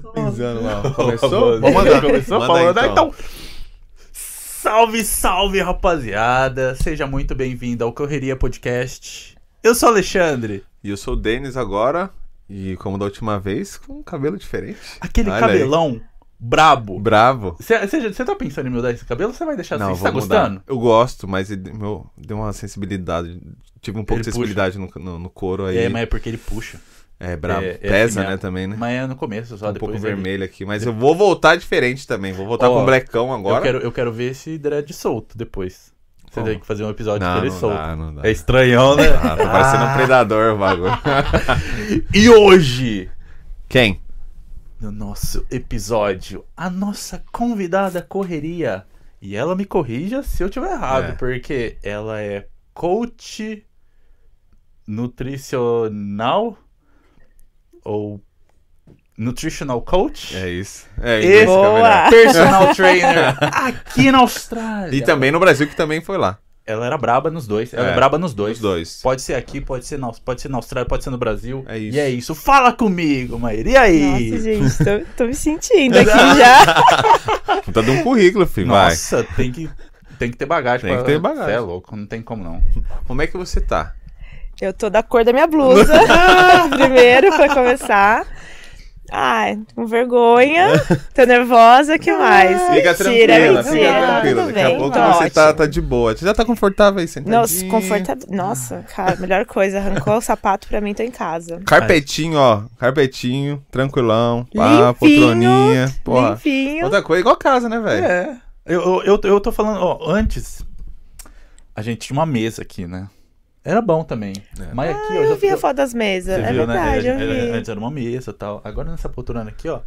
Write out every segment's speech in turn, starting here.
Pisando lá. Começou? Vamos mandar. Começou? Manda Vamos aí, mandar então. então. Salve, salve, rapaziada. Seja muito bem-vindo ao Correria Podcast. Eu sou o Alexandre. E eu sou o Denis agora. E como da última vez, com um cabelo diferente. Aquele Olha aí. cabelão brabo. Bravo. Você tá pensando em mudar esse cabelo ou você vai deixar assim? Não, Você tá vou mudar. gostando? Eu gosto, mas ele, meu, deu uma sensibilidade. Tive um pouco Ele de sensibilidade no, no, no couro aí. É, mas é porque ele puxa. É brabo. é- é Pesa, assim né, também, né? Mas é no começo, só um depois. pouco vermelho aqui. Mas eu vou voltar diferente também. Vou voltar Ó, com blecão agora. Eu quero, eu quero ver esse dread solto depois. Você Como? tem que fazer um episódio Não, com ele não solto. dá, não dá. É estranhão, né? Ah, tá parecendo um predador o bagulho. E hoje, Quem? no nosso episódio, a nossa convidada correria. E ela me corrija se eu tiver errado, É. porque ela é coach nutricional ou nutritional coach É isso. É E- isso. é Boa! melhor. personal trainer aqui na Austrália. E também no Brasil, que também foi lá. Ela era braba nos dois. Ela é, É, braba nos dois. Os dois. Pode ser aqui, pode ser, na, pode ser na Austrália, pode ser no Brasil. É isso. E é isso. Fala comigo, Maíra. E aí? Nossa, gente, tô, tô me sentindo aqui já. Tá dando um currículo, filho. Vai. Nossa, tem que, tem que ter bagagem. Tem pra- que ter bagagem. Cê é louco, não tem como não. Como é que você tá? Eu tô da cor da minha blusa. Primeiro, pra começar. Ai, com vergonha. Tô nervosa, que mais? Fica Mentira, tranquila, fica mentira. tranquila. Tudo Daqui a bem, pouco tô você tá, tá de boa. Você já tá confortável aí, sentadinho? Nossa, confortável. Nossa, cara, melhor coisa. Arrancou o sapato pra mim, tô em casa. Carpetinho, ó. Carpetinho, tranquilão. Pá, Limpinho, poltroninha. Porra. Limpinho. Outra coisa, igual casa, né, velho? É. Eu, eu, eu, eu tô falando, ó, antes a gente tinha uma mesa aqui, né? Era bom também. É. Mas aqui, ó, Eu já vi a foto das mesas. Você É viu, verdade, né? eu Era- vi. Antes era uma mesa e tal. Agora nessa poltrona aqui, ó.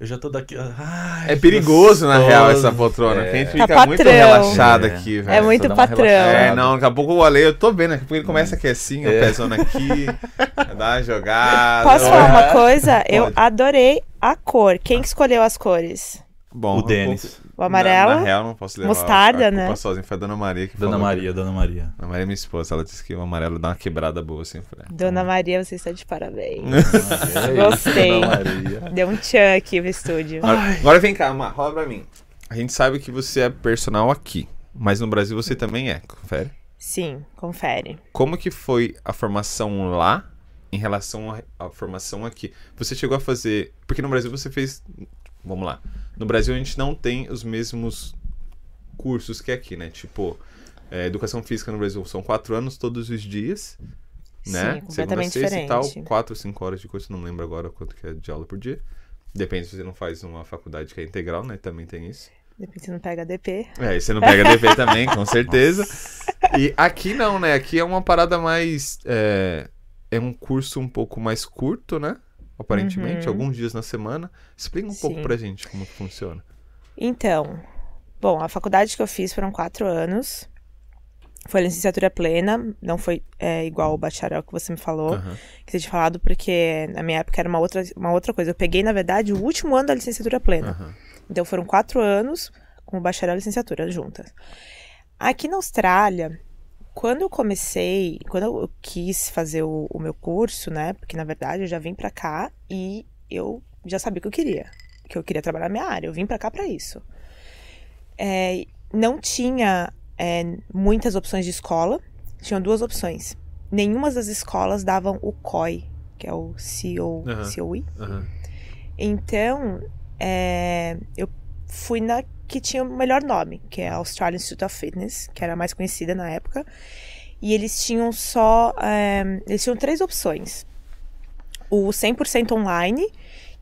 Eu já tô daqui. Ai, É perigoso, na real, essa poltrona. É. A gente Tá fica muito patrão. relaxado É. aqui, É velho. muito dá uma patrão. É, não, daqui a pouco o Ale, eu tô vendo, daqui a pouco ele começa aqui assim, ó, É. pezona aqui, dá uma jogada. Posso falar uma coisa? Eu adorei a cor. Quem que escolheu as cores? Bom, O um Denis. O amarelo? Na, na real, não posso levar Mostarda, a, a né? culpa sozinha, foi a Dona Maria que Dona falou Maria, Dona Maria. Que... Dona Maria é minha esposa, ela disse que o amarelo dá uma quebrada boa, assim. eu falei, Dona Maria, você está de parabéns. É Gostei. Dona Maria. Deu um tchan aqui no estúdio. Agora, agora vem cá, Ma, rola pra mim. A gente sabe que você é personal aqui, mas no Brasil você também é, confere. Sim, confere. Como que foi a formação lá em relação à à formação aqui? Você chegou a fazer... Porque no Brasil você fez... Vamos lá. No Brasil a gente não tem os mesmos cursos que aqui, né? Tipo, é, educação física no Brasil são quatro anos todos os dias, né? Sim, completamente Segunda, sexta e tal, diferente. quatro, cinco horas de curso, não lembro agora quanto que é de aula por dia. Depende se você não faz uma faculdade que é integral, né? Também tem isso. Depois você não pega DP. É, e você não pega DP também, com certeza. E aqui não, né? Aqui é uma parada mais. É, é um curso um pouco mais curto, né? Aparentemente, Uhum. alguns dias na semana. Explica um pouco Sim. pra gente como que funciona. Então, bom, a faculdade que eu fiz foram quatro anos. Foi licenciatura plena, não foi é, igual o bacharel que você me falou, Aham. que você tinha falado, porque na minha época era uma outra, uma outra coisa. Eu peguei, na verdade, o último ano da licenciatura plena. Aham. Então foram quatro anos com o bacharel e licenciatura juntas. Aqui na Austrália, quando eu comecei, quando eu quis fazer o, o meu curso, né? Porque na verdade eu já vim pra cá e eu já sabia o que eu queria. Que eu queria trabalhar na minha área. Eu vim pra cá pra isso. É, não tinha é, muitas opções de escola. Tinham duas opções. Nenhuma das escolas davam o COI, que é o CO. COI. Aham. Então, é, eu fui na que tinha o melhor nome, que é a Australian Institute of Fitness, que era a mais conhecida na época. E eles tinham só. é, eles tinham três opções: o 100% online,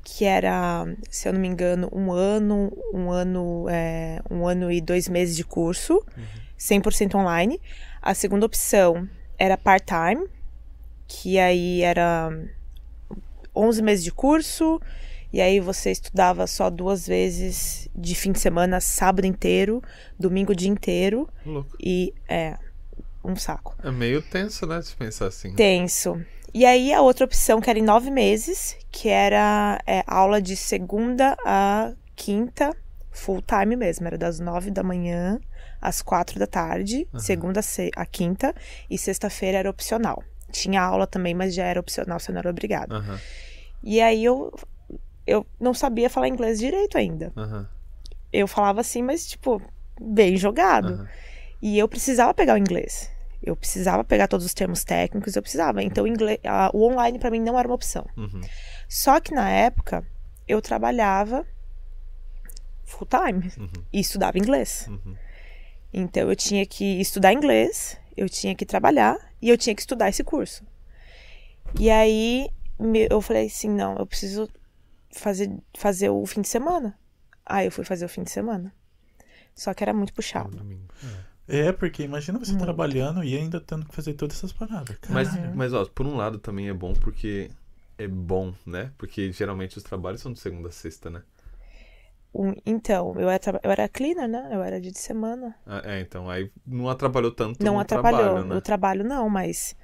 que era, se eu não me engano, um ano, um ano, é, um ano e dois meses de curso, 100% online. A segunda opção era part-time, que aí era 11 meses de curso, e aí você estudava só duas vezes de fim de semana, sábado inteiro, domingo dia inteiro, Louco. e é um saco. É meio tenso, né? Se pensar assim. Tenso. E aí a outra opção, que era em nove meses, que era é, aula de segunda a quinta, full time mesmo, era das nove da manhã às quatro da tarde, segunda a quinta, e sexta-feira era opcional. Tinha aula também, mas já era opcional, você não era obrigado. Aham. E aí eu, eu não sabia falar inglês direito ainda. Aham. Eu falava assim, mas, tipo, bem jogado. Aham. E eu precisava pegar o inglês. Eu precisava pegar todos os termos técnicos, eu precisava. Então, o, inglês, a- o online pra mim não era uma opção. Uhum. Só que na época, eu trabalhava full time Uhum. e estudava inglês. Uhum. Então, eu tinha que estudar inglês, eu tinha que trabalhar e eu tinha que estudar esse curso. E aí, me- eu falei assim: não, eu preciso fazer, fazer o fim de semana. Aí, eu fui fazer o fim de semana. Só que era muito puxado. Domingo. É, porque imagina você Muito. trabalhando e ainda tendo que fazer todas essas paradas. Mas, Caralho. mas, ó, por um lado também é bom porque é bom, né? Porque geralmente os trabalhos são de segunda a sexta, né? Um- então, eu era, eu era cleaner, né? Eu era dia de semana. Ah, É, então, aí não atrapalhou tanto não no atrapalhou. trabalho, né? No trabalho, não, mas.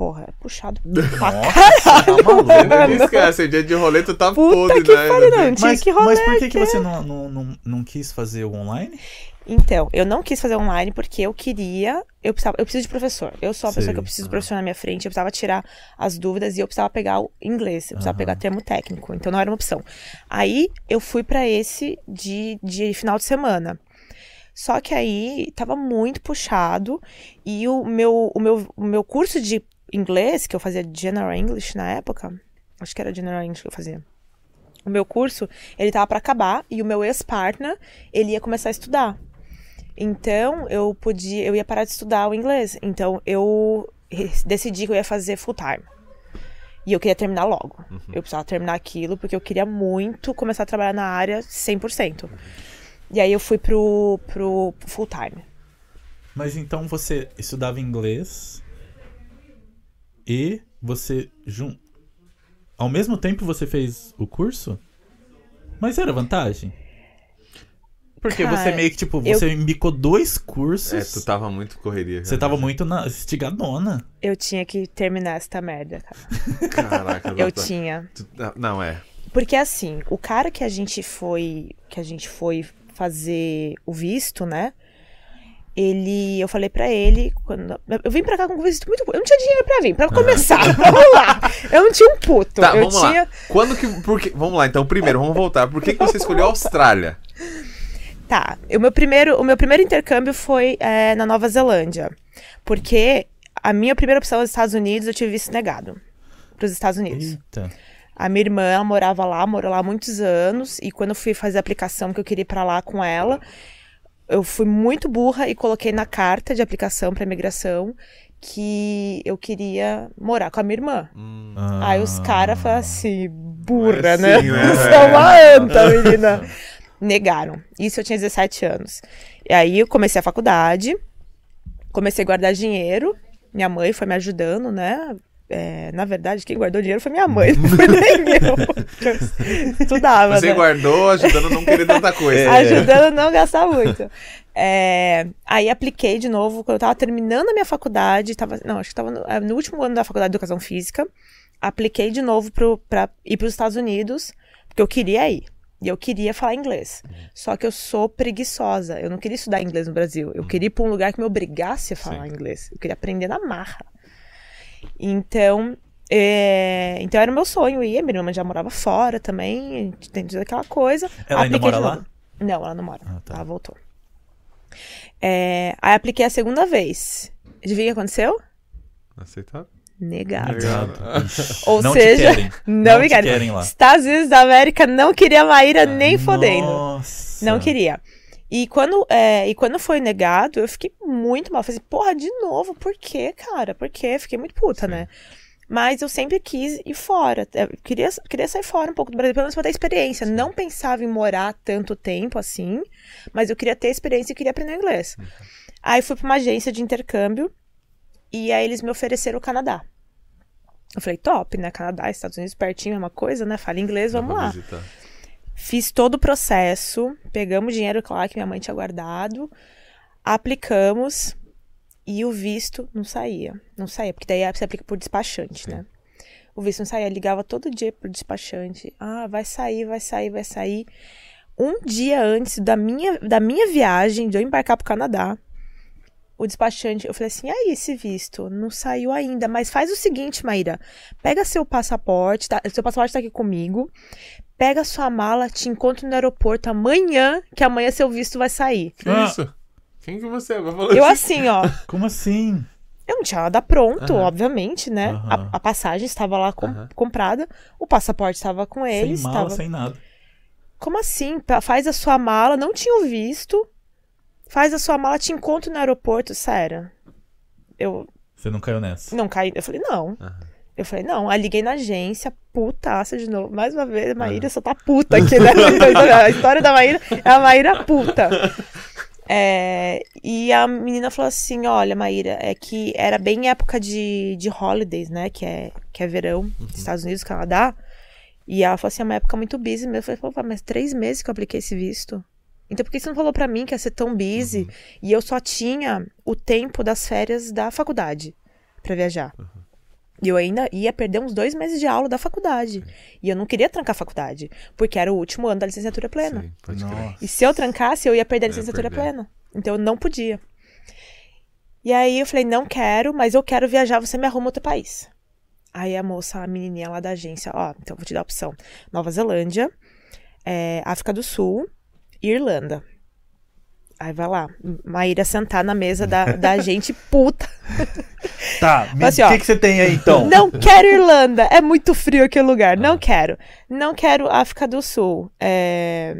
Porra, é puxado. Nossa, caralho, tá maluco. Você não esquece, dia de rolê tu tá Puta podre, que né? pariu, não. Tinha Mas, que rolê. mas por que, que você não, não, não, não quis fazer o online? Então, eu não quis fazer online porque eu queria. Eu, precisava, eu preciso de professor. Eu sou a pessoa Sei, que eu preciso de aham. professor na minha frente. Eu precisava tirar as dúvidas e eu precisava pegar o inglês. Eu precisava Aham. pegar termo técnico. Então não era uma opção. Aí eu fui pra esse de, de final de semana. Só que aí tava muito puxado e o meu, o meu, o meu curso de inglês, que eu fazia General English na época, acho que era General English que eu fazia. O meu curso, ele tava pra acabar e o meu ex-partner, ele ia começar a estudar. Então, eu podia, eu ia parar de estudar o inglês. Então, eu decidi que eu ia fazer full time. E eu queria terminar logo. Eu precisava terminar aquilo porque eu queria muito começar a trabalhar na área 100%. E aí eu fui pro, pro full time. Mas então você estudava inglês e você jun... ao mesmo tempo você fez o curso? Mas era vantagem? Porque Cara, você meio que tipo, eu- você embicou dois cursos. É, tu tava muito correria. Você tava muito na estigadona. Eu tinha que terminar essa merda, cara. Caraca, Eu tinha. Tu- ah, Não, é. Porque assim, o cara que a gente foi, que a gente foi fazer o visto, né? Ele, eu falei pra ele, quando eu vim pra cá com um visto muito, eu não tinha dinheiro pra vir, pra começar. vamos lá. Eu não tinha um puto. Tá, eu vamos tinha lá. Quando que. Por que, vamos lá, então, primeiro, vamos voltar. Por que, que você escolheu a Austrália? Tá, o meu primeiro, o meu primeiro intercâmbio foi é, na Nova Zelândia. Porque a minha primeira opção era os Estados Unidos, eu tive visto negado. Pros Estados Unidos. Eita. A minha irmã, ela morava lá, morou lá há muitos anos. E quando eu fui fazer a aplicação que eu queria ir pra lá com ela, eu fui muito burra e coloquei na carta de aplicação pra imigração que eu queria morar com a minha irmã. Hum, Aí os caras falaram assim, burra, É né? assim, né? Você é uma anta, menina. Negaram. Isso eu tinha 17 anos. E aí eu comecei a faculdade, comecei a guardar dinheiro. Minha mãe foi me ajudando, né? É, na verdade, quem guardou dinheiro foi minha mãe, não foi nem eu. Estudava, Você né? guardou ajudando a não querer tanta coisa. Ajudando a não gastar muito. É, aí apliquei de novo, quando eu tava terminando a minha faculdade, tava, não, acho que tava no, é, no último ano da faculdade de educação física, apliquei de novo pro, pra ir pros Estados Unidos, porque eu queria ir. E eu queria falar inglês. Só que eu sou preguiçosa. Eu não queria estudar inglês no Brasil. Eu queria ir pra um lugar que me obrigasse a falar Sim. inglês. Eu queria aprender na marra. Então, é, então era o meu sonho ir. Minha irmã já morava fora também, tem toda aquela coisa. Ela ainda Apliquei mora lá? Não, ela não mora. Ah, tá. Ela voltou. É, aí apliquei a segunda vez. Adivinha o que aconteceu? Aceitável? Negado. Negado. Ou Não seja, querem. não, Não me te querem. querem lá. Estados Unidos da América não queria Maíra nem fodendo. Nossa. Não queria. E quando, é, e quando foi negado, eu fiquei muito mal. Falei assim, porra, de novo, por quê, cara? Por quê? Fiquei muito puta, Sim. né? Mas eu sempre quis ir fora. Eu queria, queria sair fora um pouco do Brasil, pelo menos pra ter experiência. Não pensava em morar tanto tempo assim, mas eu queria ter experiência e queria aprender inglês. Aí fui pra uma agência de intercâmbio e aí eles me ofereceram o Canadá. Eu falei, top, né? Canadá, Estados Unidos, pertinho, mesma coisa, né? Fala inglês, vamos lá. visitar. Fiz todo o processo, pegamos o dinheiro lá que minha mãe tinha guardado, aplicamos e o visto não saía. Não saía, porque daí você aplica por despachante, né? O visto não saía, ligava todo dia pro despachante. Ah, vai sair, vai sair, vai sair. Um dia antes da minha, da minha viagem, de eu embarcar pro Canadá, o despachante, eu falei assim, aí esse visto? Não saiu ainda, mas faz o seguinte, Maíra, pega seu passaporte, tá? seu passaporte tá aqui comigo, pega sua mala, te encontro no aeroporto amanhã, que amanhã seu visto vai sair. Que Ah. isso? Quem que você é? Vai falar Eu assim? ó. Como assim? Eu não tinha nada pronto, Aham. obviamente, né? Aham. A, a passagem estava lá com- Aham. comprada, o passaporte estava com eles. sem mala, estava- sem nada. Como assim? Faz a sua mala, não tinha o visto. Faz a sua mala, te encontro no aeroporto, sério. Eu Você não caiu nessa. não caí. Eu falei, não. Aham. Eu falei, não. Aí liguei na agência, putaça de novo. Mais uma vez, a Maíra só tá puta aqui, né? a história da Maíra é a Maíra puta. É, e a menina falou assim: Olha, Maíra, é que era bem época de, de holidays, né? Que é, que é verão, Estados Unidos, Canadá. E ela falou assim: é uma época muito busy. mesmo. Eu falei: Pô, mas três meses que eu apliquei esse visto. Então por que você não falou pra mim que ia ser tão busy? E eu só tinha o tempo das férias da faculdade pra viajar. E eu ainda ia perder uns dois meses de aula da faculdade. E eu não queria trancar a faculdade, porque era o último ano da licenciatura plena. Sim, pode crer. Nossa. E se eu trancasse, eu ia perder a Ia licenciatura perder. plena. Então eu não podia. E aí eu falei, não quero, mas eu quero viajar, você me arruma outro país. Aí a moça, a menininha lá da agência, ó, então eu vou te dar a opção. Nova Zelândia, é, África do Sul e Irlanda. Aí vai lá, Maíra sentar na mesa da, da gente puta. Tá, o Assim, que, que você tem aí então? Não quero Irlanda, é muito frio aquele lugar, não quero. Não quero África do Sul. É,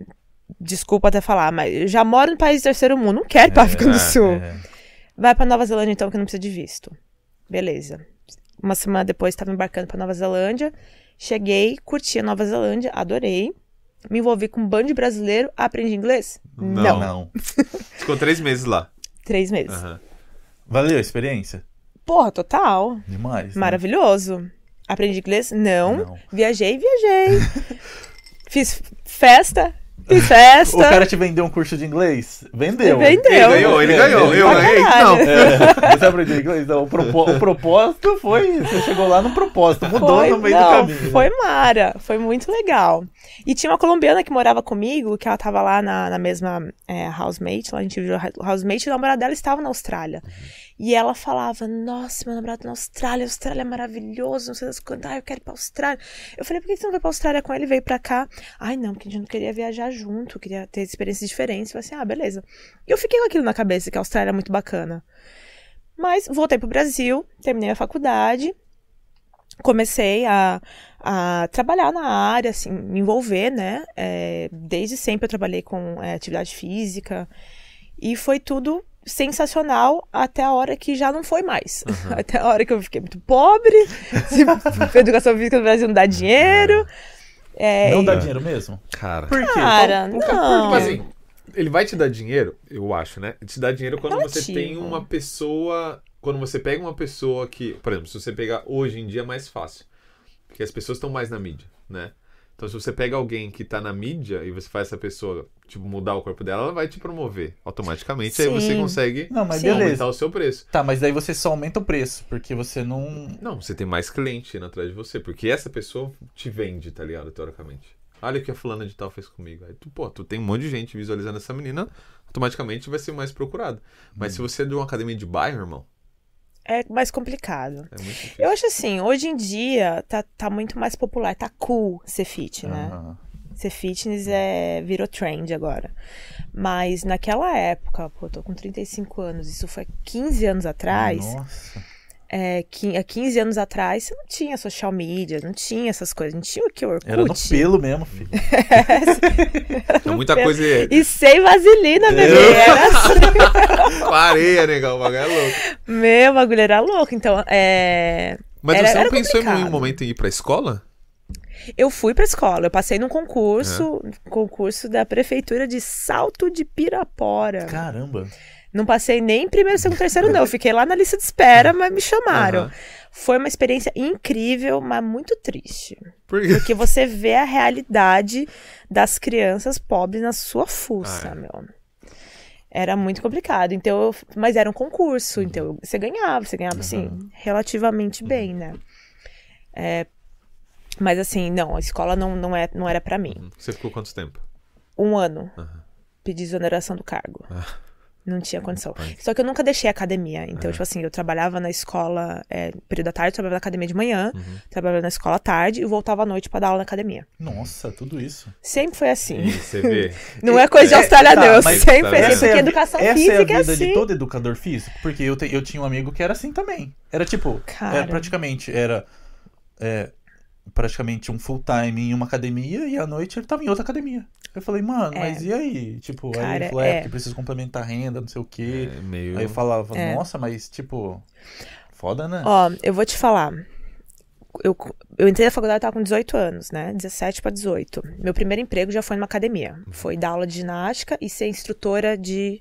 Desculpa até falar, mas eu já moro no país do terceiro mundo, não quero ir pra África do Sul. É. Vai pra Nova Zelândia então, que não precisa de visto. Beleza. Uma semana depois estava embarcando pra Nova Zelândia. Cheguei, curti a Nova Zelândia, adorei. Me envolvi com um bando de brasileiro, aprendi inglês? Não. Não. Ficou três meses lá. Três meses. Aham. Valeu a experiência? Porra, total. Demais. né? Maravilhoso. Aprendi inglês? Não. Não. Viajei, viajei. Fiz festa, fiz festa. O cara te vendeu um curso de inglês? Vendeu. Vendeu. Ele ganhou, ele ganhou. Eu ganhei? Não. É, você aprendeu inglês? Não, o, propó- o propósito foi. Você chegou lá no propósito, mudou Foi, no meio não, do caminho. Foi Mara, foi muito legal. E tinha uma colombiana que morava comigo, que ela tava lá na, na mesma é, housemate, lá a gente viu a housemate, e o namorado dela estava na Austrália. E ela falava, nossa, meu namorado na Austrália, Austrália é maravilhoso, não sei das quantas, ah, eu quero ir pra Austrália. Eu falei, por que você não vai pra Austrália com ele? Veio pra cá. Ai, não, porque a gente não queria viajar junto, queria ter experiências diferentes. Eu falei assim, ah, beleza. E eu fiquei com aquilo na cabeça, que a Austrália é muito bacana. Mas voltei pro Brasil, terminei a faculdade, comecei a, a trabalhar na área, assim, me envolver, né? É, desde sempre eu trabalhei com é, atividade física e foi tudo sensacional até a hora que já não foi mais. Até a hora que eu fiquei muito pobre, se educação física no Brasil não dá dinheiro. É, Não e- dá dinheiro mesmo? Cara. Por quê? Cara, Tipo não. assim, ele vai te dar dinheiro, eu acho, né? Te dá dinheiro quando você Relativo. tem uma pessoa. Quando você pega uma pessoa que. Por exemplo, se você pegar hoje em dia é mais fácil. Porque as pessoas estão mais na mídia, né? Então, se você pega alguém que tá na mídia e você faz essa pessoa, tipo, mudar o corpo dela, ela vai te promover automaticamente. Aí você Sim. consegue Não, mas Sim. aumentar beleza. o seu preço. Tá, mas daí você só aumenta o preço, porque você não. Não, você tem mais cliente indo atrás de você, porque essa pessoa te vende, tá ligado? Teoricamente. Olha o que a fulana de tal fez comigo. Aí tu, pô, tu tem um monte de gente visualizando essa menina, automaticamente vai ser mais procurado. Mas se você é de uma academia de bairro, irmão, É mais complicado. é muito difícil. Eu acho assim, hoje em dia tá, tá muito mais popular, tá cool ser fit, né? Ah, Ser fitness é, virou trend agora. Mas naquela época, pô, eu tô com 35 anos, isso foi 15 anos atrás. Nossa. É, há 15 anos atrás, você não tinha social media, não tinha essas coisas. Não tinha o que? Orkut. Era no pelo mesmo, filho. É muita pelo. coisa. E sem vaselina, bebê. Era assim. Com areia, negão, o bagulho é louco. Meu, o bagulho era louco. Então, é... Mas Era- você não era pensou em complicado. nenhum momento em ir pra escola? Eu fui pra escola, eu passei num concurso, concurso da prefeitura de Salto de Pirapora. Caramba. Não passei nem primeiro, segundo, terceiro, não. Eu fiquei lá na lista de espera, mas me chamaram. Aham. Foi uma experiência incrível, mas muito triste. Por quê? Porque você vê a realidade das crianças pobres na sua fuça, Ah, é. meu. Era muito complicado. Então, eu- mas era um concurso, então você ganhava, você ganhava assim, relativamente bem, né? É, mas assim, não, a escola não, não, é, não era pra mim. Você ficou quanto tempo? Um ano. Aham. Pedi exoneração do cargo. Ah. Não tinha condição. Punk. Só que eu nunca deixei a academia. Então, É. tipo assim, eu trabalhava na escola, é, período da tarde, trabalhava na academia de manhã, Uhum. trabalhava na escola à tarde e voltava à noite pra dar aula na academia. Nossa, tudo isso. Sempre foi assim. E você vê. Não é coisa de É, Austrália, tá, não. Mas sempre assim, é porque a vi- educação essa física é a vida é de assim. todo educador físico. Porque eu, te- eu tinha um amigo que era assim também. Era tipo, Cara. era praticamente, era é, praticamente um full time em uma academia e à noite ele tava em outra academia. Eu falei, mano, É. mas e aí? Tipo, aí Cara, ele falou, é, é. porque preciso complementar a renda, não sei o quê. É meio. Aí eu falava, É. nossa, mas tipo, foda, né? Ó, eu vou te falar. Eu, eu entrei na faculdade, eu tava com 18 anos, né? 17 pra 18. Meu primeiro emprego já foi numa academia. Foi dar aula de ginástica e ser instrutora de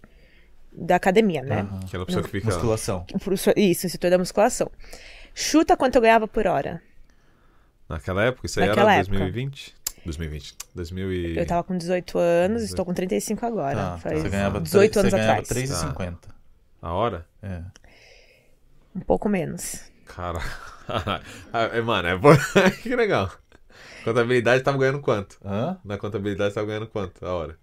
da academia, né? Aham. Aquela pessoa que fica. Musculação. Isso, instrutor da musculação. Chuta quanto eu ganhava por hora. Naquela época? Isso aí Naquela era época. 2020? 2020. 2000 e... Eu tava com 18 anos, estou com 35 agora. Tá, Faz você ganhava, 18 tre- anos você ganhava atrás. 3,50. A hora? É. Um pouco menos. Cara. É, Mano, é bom. que legal. Contabilidade tava ganhando quanto? Hã? Na contabilidade tava ganhando quanto? A hora?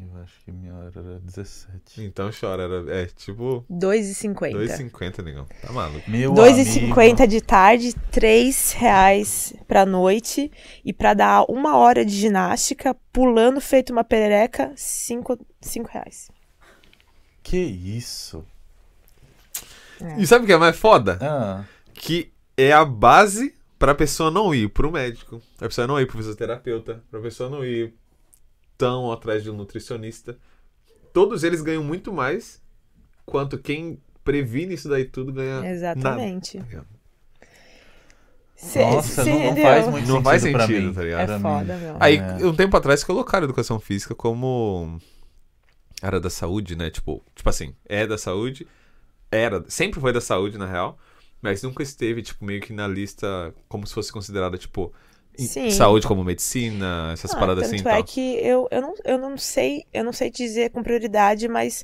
Eu acho que minha hora era 17. Então chora. Era, é tipo 2,50. 2,50, negão. Tá maluco. Meu 2,50 de tarde, 3 reais pra noite. E pra dar uma hora de ginástica, pulando feito uma perereca, 5 reais. Que isso? E sabe o que é mais foda? Ah, Que é a base pra pessoa não ir pro médico, pra pessoa não ir pro fisioterapeuta, pra pessoa não ir tão atrás de um nutricionista. Todos eles ganham muito mais quanto quem previne isso daí tudo ganha Exatamente. nada. tá ligado? Cê- nossa, cê não, não faz muito Não sentido faz pra sentido, mim. tá ligado? É Pra mim. foda, meu. Aí, É. um tempo atrás, colocaram educação física como área da saúde, né? Tipo, tipo assim, é da saúde, era, sempre foi da saúde, na real, mas nunca esteve, tipo, meio que na lista como se fosse considerada, tipo, Sim. saúde como medicina, essas Ah, paradas tanto assim e é tal. que eu, eu, não, eu não sei, eu não sei dizer com prioridade, mas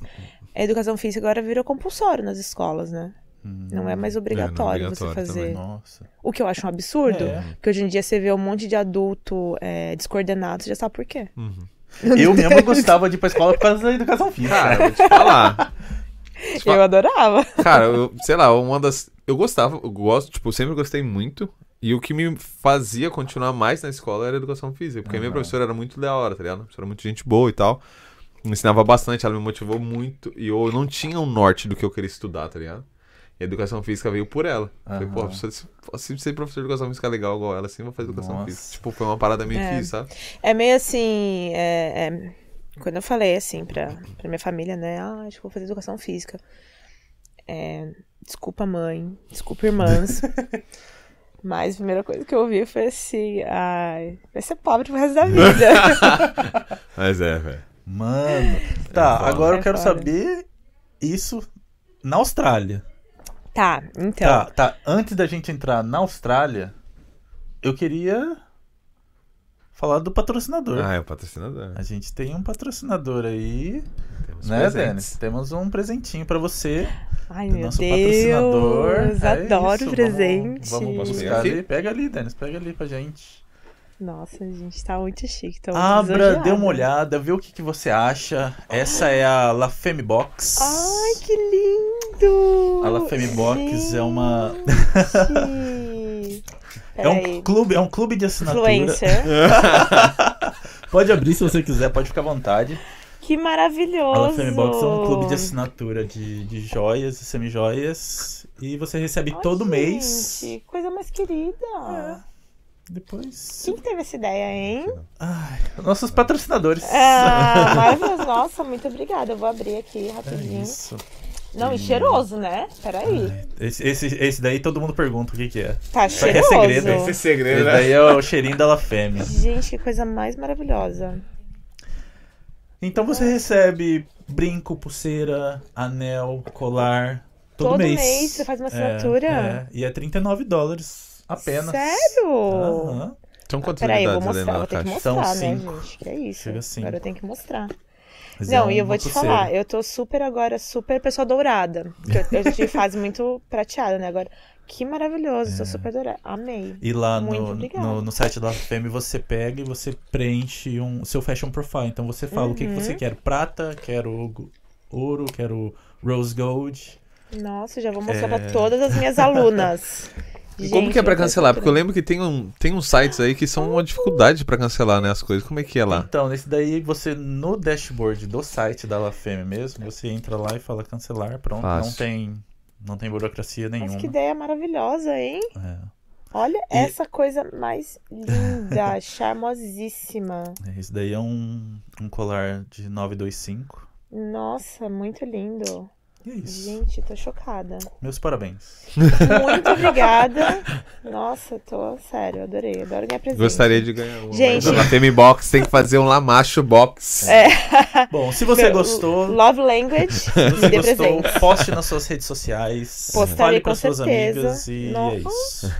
a educação física agora virou compulsório nas escolas, né? Hum, Não é mais obrigatório, você obrigatório fazer. Nossa. O que eu acho um absurdo, É. porque hoje em dia você vê um monte de adulto é, descoordenado, você já sabe por quê. Uhum. Eu mesmo gostava de ir pra escola por causa da educação física. Cara, eu vou te falar. Tipo, Eu adorava. Cara, eu, sei lá, uma das. Eu gostava, eu gosto, tipo, sempre gostei muito. E o que me fazia continuar mais na escola era educação física. Porque a minha professora era muito da hora, tá ligado? A professora era muito gente boa e tal. Me ensinava bastante, ela me motivou muito. E eu não tinha um norte do que eu queria estudar, tá ligado? E a educação física veio por ela. Falei, pô, se, se ser professor de educação física legal igual ela, assim, eu vou fazer educação Nossa. física. Tipo, foi uma parada meio É. que, sabe? É meio assim. é- é, quando eu falei assim pra, pra minha família, né? Ah, acho que vou fazer educação física. É, desculpa, mãe. Desculpa, irmãs. Mas a primeira coisa que eu ouvi foi assim: ai, vai ser pobre pro resto da vida. Mas é, velho. Mano. Tá, foda. agora eu É quero saber isso na Austrália. tá, então. Tá, tá. Antes da gente entrar na Austrália, eu queria falar do patrocinador. Ah, é o patrocinador. A gente tem um patrocinador aí, Temos né, presentes. Denis? Temos um presentinho pra você. Ai, do meu nosso patrocinador. Deus. É Adoro isso, presente. Vamos, vamos buscar ali. Pega ali, Denis. Pega ali pra gente. Nossa, a gente tá muito chique. Tô muito Abra, dê uma olhada, vê o que, que você acha. Essa é a La Femme Box. Ai, que lindo! A La Femme Box é uma. Gente. É um Peraí. clube, é um clube de assinatura. Influencer. Pode abrir se você quiser, pode ficar à vontade. Que A maravilhoso. La Femme Box é um clube de assinatura de, de joias e semi-joias. E você recebe Ai, todo gente, mês. Que coisa mais querida. É. Depois. Quem que teve essa ideia, hein? Ai, nossos patrocinadores. Ah, maravilhoso. Nossa, muito obrigada. Eu vou abrir aqui É rapidinho. isso. Não, e cheiroso, né? Peraí. Esse, esse, esse daí todo mundo pergunta o que, que é. Tá Só que é cheiroso. segredo, Esse é segredo, Esse né? daí é o cheirinho da La Femme. Gente, que coisa mais maravilhosa. Então você recebe brinco, pulseira, anel, colar. Todo, Todo mês. mês você faz uma É, assinatura? é. E é 39 dólares apenas. Sério? Aham. São quantas Peraí, eu vou mostrar. na Vou ter que caixa? mostrar, São né, cinco. gente? Que é isso. Chega a cinco. Agora eu tenho que mostrar. Mas Não, é e eu vou te pulseira. falar, eu tô super agora, super pessoa dourada. Porque eu, eu já tive fase muito prateada, né? Agora, que maravilhoso, tô super dourada. Amei. E lá Muito no, no, no site da Femme você pega e você preenche um seu fashion profile. Então você fala o que, que você Uhum. quer. Prata, quero ouro, quero rose gold. Nossa, já vou mostrar É. pra todas as minhas alunas. E como Gente, que é tô cancelar? Porque eu lembro que tem, um, tem uns sites aí que são uma dificuldade pra cancelar, né, as coisas. Como é que é lá? Então, nesse daí, você no dashboard do site da La Femme mesmo, você entra lá e fala cancelar, pronto. Não Fácil. tem, não tem burocracia nenhuma. Mas que ideia maravilhosa, hein? É. Olha E- essa coisa mais linda, charmosíssima. É, Esse daí é um, um colar de 925. Nossa, muito lindo. E é isso. Gente, tô chocada. Meus parabéns. Muito obrigada. Nossa, tô sério, adorei. Adoro ganhar presente. Gostaria de ganhar uma. Gente. Na Femi Box tem que fazer um Lamacho Box. É. Bom, se você Meu, gostou, Love language, se você gostou, presente. poste nas suas redes sociais. Postarei fale com para suas certeza. amigas e Nossa. é isso.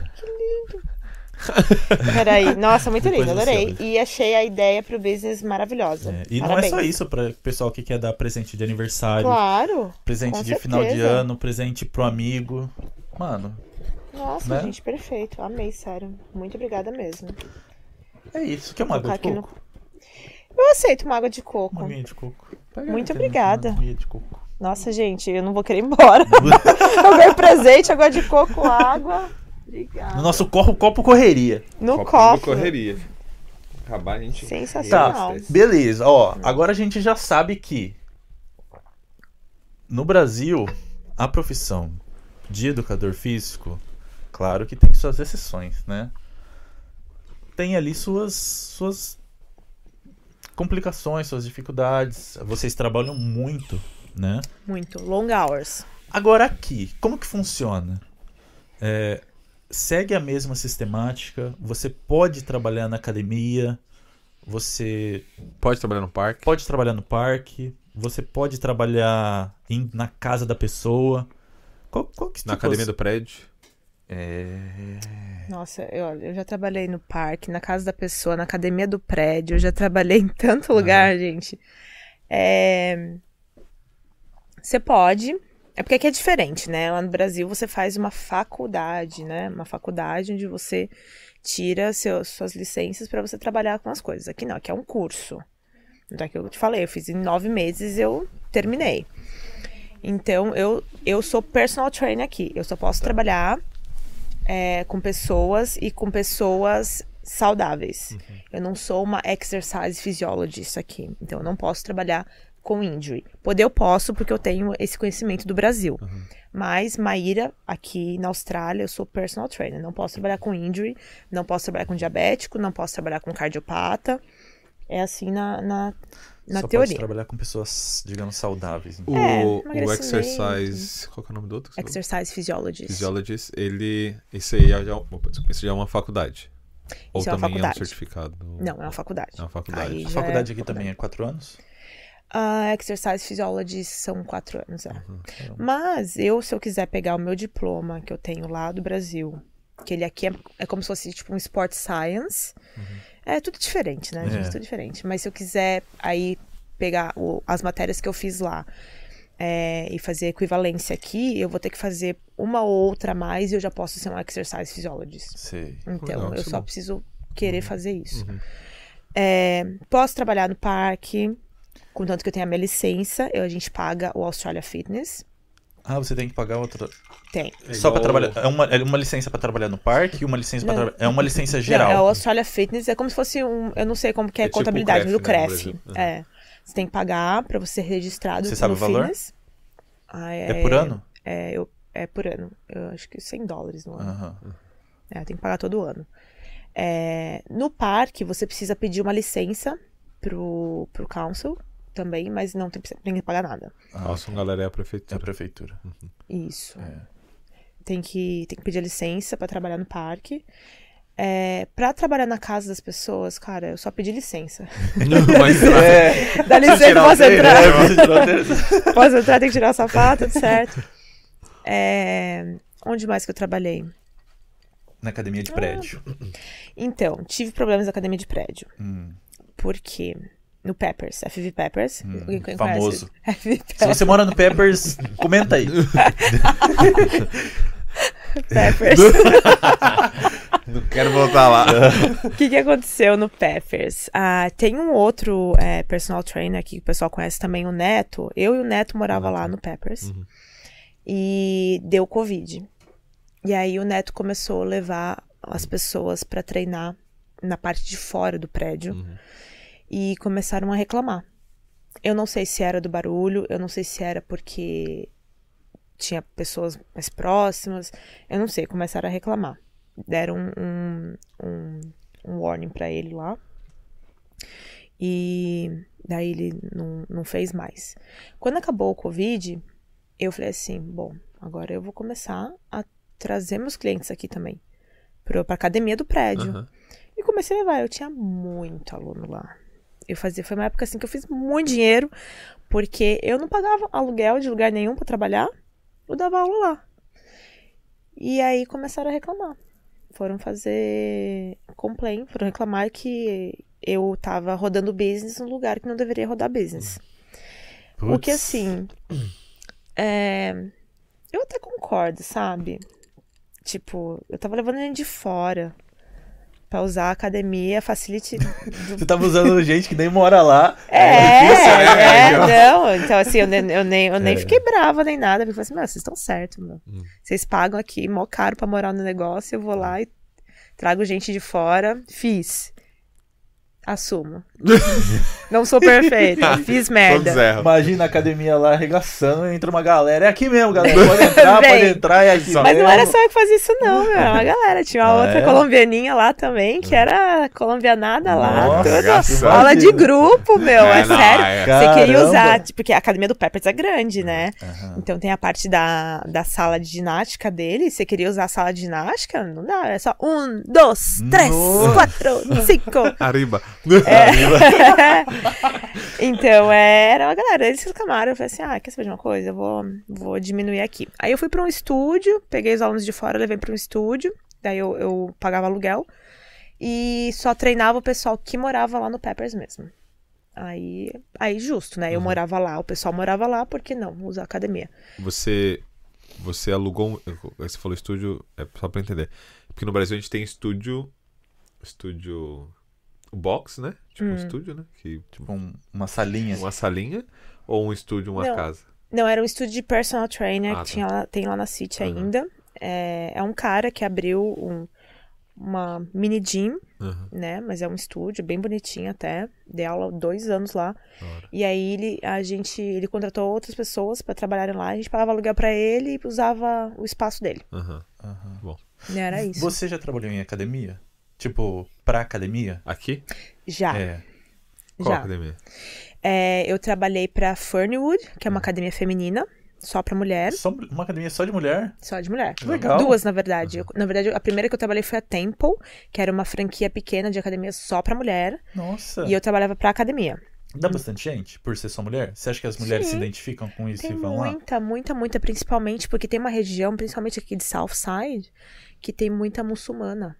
Peraí. Nossa, muito lindo, adorei. E achei a ideia pro business maravilhosa. É, E não Parabéns. é só isso para o pessoal que quer dar presente de aniversário, Claro. presente de final de certeza. ano, presente pro amigo. Mano, Nossa, Né? gente, perfeito. Amei, sério. Muito obrigada mesmo. é isso. Quer uma água de coco? Eu aceito uma água de Uma coco. aguinha de coco. Muito Tem obrigada. Uma aguinha de coco. Nossa, gente, eu não vou querer ir embora. eu ganhei presente, água de coco, água. Obrigada. No nosso corpo, copo correria. No Copinho copo. correria. Acabar a gente. Sensacional. Tá. Beleza, ó. Agora a gente já sabe que no Brasil, a profissão de educador físico, claro que tem suas exceções, né? Tem ali suas suas complicações, suas dificuldades. Vocês trabalham muito, né? Muito. Long hours. Agora aqui, como que funciona? É, segue a mesma sistemática. Você pode trabalhar na academia. Você Pode trabalhar no parque? pode trabalhar no parque, você pode trabalhar em- na casa da pessoa. Qual, qual que Na tipo, academia do prédio? É... Nossa, eu, eu já trabalhei no parque, na casa da pessoa, na academia do prédio. Eu já trabalhei em tanto lugar, gente. É, Você pode. É porque aqui é diferente, né? Lá no Brasil você faz uma faculdade, né? Uma faculdade onde você tira seus, suas licenças para você trabalhar com as coisas. Aqui não, aqui é um curso. Então é que eu te falei, eu fiz em nove meses eu terminei. Então eu, eu sou personal trainer aqui. Eu só posso trabalhar é, com pessoas e com pessoas saudáveis. Eu não sou uma exercise physiologist aqui. Então eu não posso trabalhar com injury. Poder eu posso porque eu tenho esse conhecimento do Brasil. Mas Maíra, aqui na Austrália, eu sou personal trainer. Não posso trabalhar com injury, não posso trabalhar com diabético, não posso trabalhar com cardiopata. É assim na, na, na Só pode teoria. trabalhar com pessoas, digamos, saudáveis. então. O, É, o exercise. Qual que é o nome do outro? Exercise physiologist. Physiologist, ele. Isso aí é já, opa, desculpa, isso já é uma faculdade. Ou Isso é uma também é um faculdade. certificado. Não, é uma faculdade. É uma faculdade. Aí A faculdade é aqui também é quatro anos? A Exercise Physiologist são quatro anos, é. Uhum. Mas eu, se eu quiser pegar o meu diploma que eu tenho lá do Brasil, que ele aqui é, é como se fosse tipo um Sport Science, é tudo diferente, né, gente? É. Tudo diferente. Mas se eu quiser aí pegar o- as matérias que eu fiz lá é, e fazer equivalência aqui, eu vou ter que fazer uma ou outra a mais e eu já posso ser um Exercise Physiologist. Sei. Então, Legal, eu só bom. preciso querer fazer isso. É, posso trabalhar no parque, contanto que eu tenha a minha licença, eu, a gente paga o Australia Fitness. Ah, você tem que pagar outra. Tem. Só pra igual- trabalhar. É uma, é uma licença pra trabalhar no parque e uma licença pra Não. trabalhar. É uma licença Não, geral. é o Australia Fitness, é como se fosse um. Eu não sei como que é, É tipo o contabilidade, mas o CREF, né, no CREF. Uhum. É. Você tem que pagar pra você ser registrado Você sabe no o valor? fitness. Ah, É por ano? É, eu, é por ano. Eu acho que 100 dólares no ano. Aham. É, tem que pagar todo ano. É, no parque, você precisa pedir uma licença pro, pro council também, mas não tem, tem que pagar nada. Nossa, galera, é a É a prefeitura. prefeitura. Isso. É. Tem, que, tem que pedir licença pra trabalhar no parque. É, pra trabalhar na casa das pessoas, cara, eu só pedi licença. Mas, É. Dá licença, posso entrar? É. Posso entrar, tem que tirar o sapato, tudo certo. É, onde mais que eu trabalhei? Na academia de prédio. Então, tive problemas na academia de prédio. Hum. Porque no Peppers, FV Peppers. Hum, famoso. FV Se você mora no Peppers, comenta aí. Peppers. Não quero voltar lá. O que, que aconteceu no Peppers? Ah, tem um outro é, personal trainer que o pessoal conhece também, o Neto. Eu e o Neto morava lá no Peppers. Uhum. E deu Covid. E aí o Neto começou a levar as pessoas pra treinar na parte de fora do prédio. Uhum. E começaram a reclamar. Eu não sei se era do barulho, eu não sei se era porque tinha pessoas mais próximas. Eu não sei, começaram a reclamar. Deram um, um, um warning pra ele lá. E daí ele não, não fez mais. Quando acabou o Covid, eu falei assim: bom, agora eu vou começar a trazer meus clientes aqui também. Pro, pra academia do prédio. Aham. E comecei a levar. Eu tinha muito aluno lá. Eu fazia, foi uma época assim que eu fiz muito dinheiro, porque eu não pagava aluguel de lugar nenhum pra trabalhar. Eu dava aula lá. E aí começaram a reclamar. Foram fazer complaint, foram reclamar que eu tava rodando business no lugar que não deveria rodar business. O que assim. é, eu até concordo, sabe? Tipo, eu tava levando gente de fora pra usar a academia, facility. Você tava usando gente que nem mora lá. É, difícil, né? é, não. Então, assim, eu nem, eu nem, eu nem É. fiquei brava nem nada. Eu falei assim, meu, vocês estão certos, meu. Hum. Vocês pagam aqui mó caro pra morar no negócio, eu vou lá e trago gente de fora. Fiz. Assumo. Não sou perfeita, fiz merda. Imagina a academia lá arregaçando, entra uma galera. É aqui mesmo, galera. Pode entrar, pode entrar, é aqui Mas não mesmo. era só eu que fazia isso, não, meu. Era uma galera. Tinha uma Ah, outra é? colombianinha lá também, que era colombianada lá. Engraçado. Aula de grupo, meu. É, É, não, sério. é. Você queria usar, porque a academia do Peppers é grande, né? Aham. Então tem a parte da, da sala de ginástica dele. Você queria usar a sala de ginástica? Não dá. É só um, dois, três, Nossa. quatro, cinco. Arriba. Então, é, era uma galera. Eles reclamaram. Eu falei assim: ah, quer saber de uma coisa? Eu vou, vou diminuir aqui. Aí eu fui pra um estúdio, peguei os alunos de fora, levei pra um estúdio. Daí eu, eu pagava aluguel. E só treinava o pessoal que morava lá no Peppers mesmo. Aí, aí justo, né? Eu morava lá, o pessoal morava lá, por que não? Usar a academia. Você, você alugou. Você falou estúdio, é só pra entender. Porque no Brasil a gente tem estúdio. Estúdio. O box, né? Tipo um estúdio, né? Que, Tipo, um- uma salinha. uma salinha. Ou um estúdio, uma Não. casa. Não, era um estúdio de personal trainer Ah, que tá. tinha lá- tem lá na City Aham. ainda. É, é um cara que abriu um- uma mini gym, Aham, né? Mas é um estúdio bem bonitinho até. Dei aula dois anos lá. E aí ele, a gente, ele contratou outras pessoas pra trabalharem lá. A gente pagava aluguel pra ele e usava o espaço dele. Aham. Aham. Né, Era isso. Você já trabalhou em academia? Tipo, pra academia? Aqui? Já, É. Qual já. academia? É, eu trabalhei pra Fernwood, que é uma academia feminina, só pra mulher. Só uma academia só de mulher? Só de mulher. Legal. Duas, na verdade. Eu- na verdade, a primeira que eu trabalhei foi a Temple, que era uma franquia pequena de academia só pra mulher. Nossa. E eu trabalhava pra academia. Dá bastante gente por ser só mulher? Você acha que as mulheres Sim. se identificam com isso Tem e vão lá? muita, muita, muita, principalmente porque tem uma região, principalmente aqui de Southside, que tem muita muçulmana.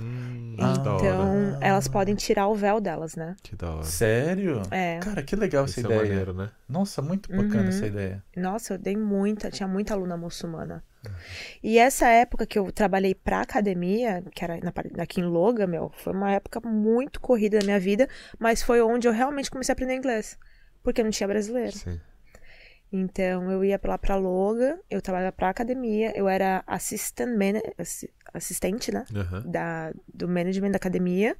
Hum, Ah. que da hora. Então, elas podem tirar o véu delas, né? Que da hora. Sério? É. Cara, que legal essa Isso é ideia. maneiro, né? Nossa, muito bacana Uhum. essa ideia. Nossa, eu dei muita, tinha muita aluna muçulmana. Uhum. E essa época que eu trabalhei pra academia, que era na, aqui em Loga, meu, foi uma época muito corrida da minha vida, mas foi onde eu realmente comecei a aprender inglês. Porque não tinha brasileiro. Sim. Então eu ia lá pra Loga, eu trabalhava pra academia, eu era assistant assistente, né? Aham. Da, do management da academia.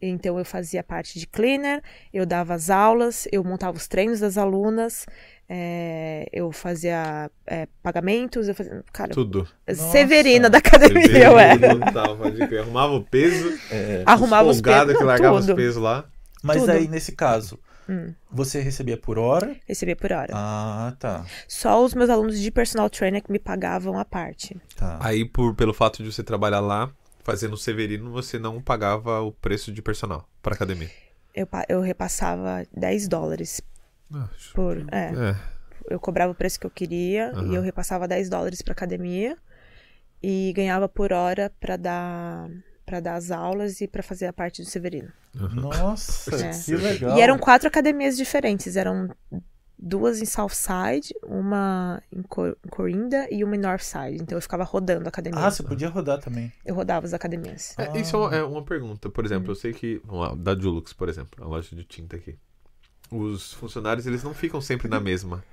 Então eu fazia parte de cleaner, eu dava as aulas, eu montava os treinos das alunas, é, eu fazia é, pagamentos, eu fazia. Cara, Tudo. Severina Nossa. da academia eu era. Pode crer. Arrumava o peso. Arrumava os pesos. que largava os tudo. pesos lá. Mas Tudo. aí, nesse caso, Hum. você recebia por hora? Recebia por hora. Ah, tá. Só os meus alunos de personal trainer que me pagavam a parte. Tá. Aí, por, pelo fato de você trabalhar lá, fazendo o Severino, você não pagava o preço de personal para academia. Eu, eu repassava 10 dólares Ah, por. É, É. eu cobrava o preço que eu queria Aham. e eu repassava 10 dólares pra academia e ganhava por hora pra dar para dar as aulas e pra fazer a parte do Severino. Nossa, É. que legal. E eram quatro academias diferentes, eram duas em Southside, uma em Co- em Corinda e uma em Northside. Então eu ficava rodando a academia. Ah, você podia rodar também. Eu rodava as academias. É, isso é uma, é uma pergunta. Por exemplo, eu sei que. Vamos lá, da Dulux, por exemplo, a loja de tinta aqui. Os funcionários, eles não ficam sempre na mesma.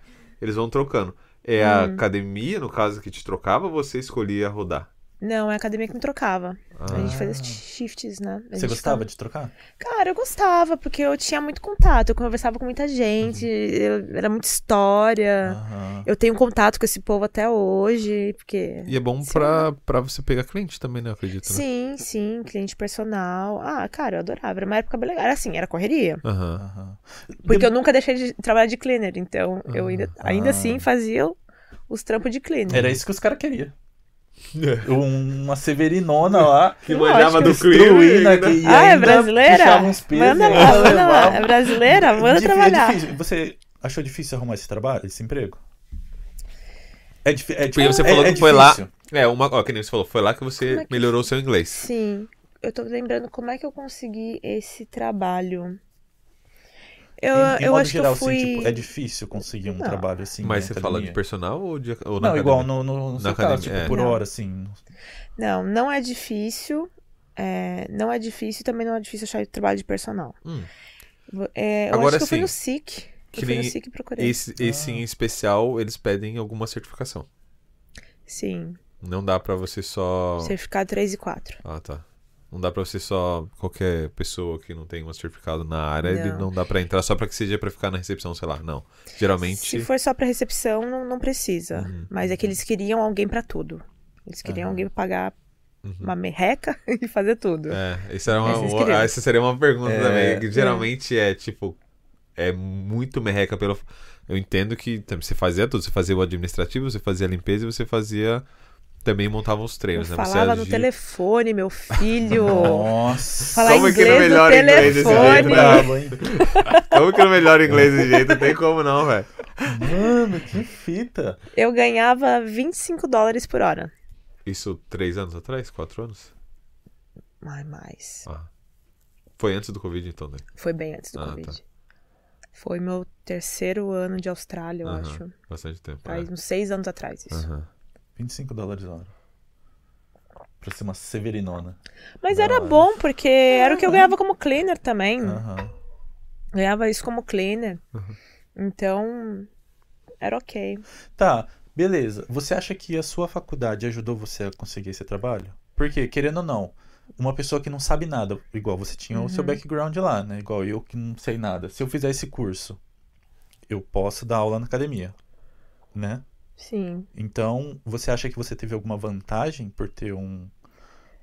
Eles vão trocando. É a Hum. academia, no caso, que te trocava ou você escolhia rodar? Não, é a academia que me trocava. A gente Ah. fazia shifts, né? A Você gente gostava ficava- de trocar? Cara, eu gostava, porque eu tinha muito contato, eu conversava com muita gente, eu- era muita história. Aham. Eu tenho contato com esse povo até hoje, porque. E é bom pra, pra você pegar cliente também, né? Eu acredito. Né? Sim, sim, cliente personal. Ah, cara, eu adorava. Era uma época bem legal. Era assim, era correria. Aham. Porque eu nunca deixei de trabalhar de cleaner, então eu ainda, ainda Ah. assim fazia os trampos de cleaner. Era isso que os caras queriam. Uma severinona lá. Que manjava do destruindo cliente. aqui, e Ah, é brasileira? puxava uns pesos Manda e lá, manda lá. É brasileira? Manda Difí- trabalhar. É. Você achou difícil arrumar esse trabalho, esse emprego? É, é, Porque você é- falou é que foi lá. É, uma. Ó, que nem você falou, foi lá que você é que- melhorou o seu inglês. Sim. Eu tô lembrando como é que eu consegui esse trabalho. Eu, Em- em eu modo acho geral, que eu fui. assim, tipo, é difícil conseguir um Não. trabalho assim. Mas você fala de academia? personal ou, de, ou na Não, igual academia? no, no, no Na seu caso, academia, tipo, é. por Não. hora, assim. Não, não é difícil. é, não é difícil e também não é difícil achar trabalho de personal. Hum. É, eu Agora acho que eu fui sim, no SIC. que Eu fui no nem SIC procurei. Esse, esse Ah. em especial, eles pedem alguma certificação. Sim. Não dá pra você só. Certificado 3 e 4. Ah, tá. Não dá pra você só. Qualquer pessoa que não tem um certificado na área, ele Não. não dá pra entrar só pra que seja pra ficar na recepção, sei lá. Não. Geralmente. Se for só pra recepção, não, não precisa. Uhum. Mas é que eles queriam alguém pra tudo. Eles queriam Aham. alguém pra pagar Uhum. uma merreca e fazer tudo. É, isso era uma, uma- essa seria uma pergunta É. também. Que geralmente é tipo. É muito merreca pelo. Eu entendo que você fazia tudo. Você fazia o administrativo, você fazia a limpeza e você fazia. Também montava os Eu treinos, né? Você falava no agia- telefone, meu filho. Nossa. Falar Como é que não inglês no melhora inglês desse jeito, Bravo, hein? Como que eu melhoro inglês desse jeito? Não tem como não, velho. Mano, que fita. Eu ganhava 25 dólares por hora. Isso três anos atrás? Quatro anos? Ai, mais. Ah. Foi antes do Covid, então, né? Foi bem antes do Ah, Covid. tá. Foi meu terceiro ano de Austrália, eu Aham, acho. Bastante tempo. Faz é. uns seis anos atrás isso. Aham. 25 dólares a hora. Pra ser uma severinona. Mas Da era hora. bom, porque era o que eu ganhava como cleaner também. Aham. Ganhava isso como cleaner. Uhum. Então, era ok. Tá, beleza. Você acha que a sua faculdade ajudou você a conseguir esse trabalho? Porque, querendo ou não, uma pessoa que não sabe nada, igual você tinha o Uhum. seu background lá, né? Igual eu que não sei nada. Se eu fizer esse curso, eu posso dar aula na academia, né? Sim. Então, você acha que você teve alguma vantagem por ter um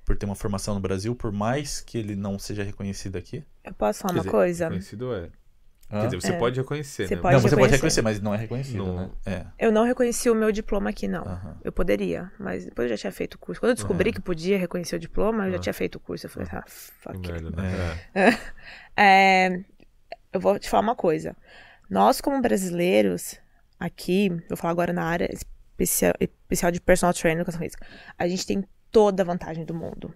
por ter uma formação no Brasil, por mais que ele não seja reconhecido aqui? Eu posso falar Quer uma dizer, coisa? Reconhecido é. Hã? Quer dizer, você É. pode reconhecer, Você né? pode não, você pode reconhecer. reconhecer, mas não é reconhecido, Não. né? É. Eu não reconheci o meu diploma aqui, não. Aham. Eu poderia, mas depois eu já tinha feito o curso. Quando eu descobri Aham. que podia reconhecer o diploma, eu já tinha feito o curso. Eu falei, ah, fuck it. né? É. É, eu vou te falar uma coisa. Nós, como brasileiros, aqui, vou falar agora na área especial, especial de personal trainer, educação física, a gente tem toda a vantagem do mundo.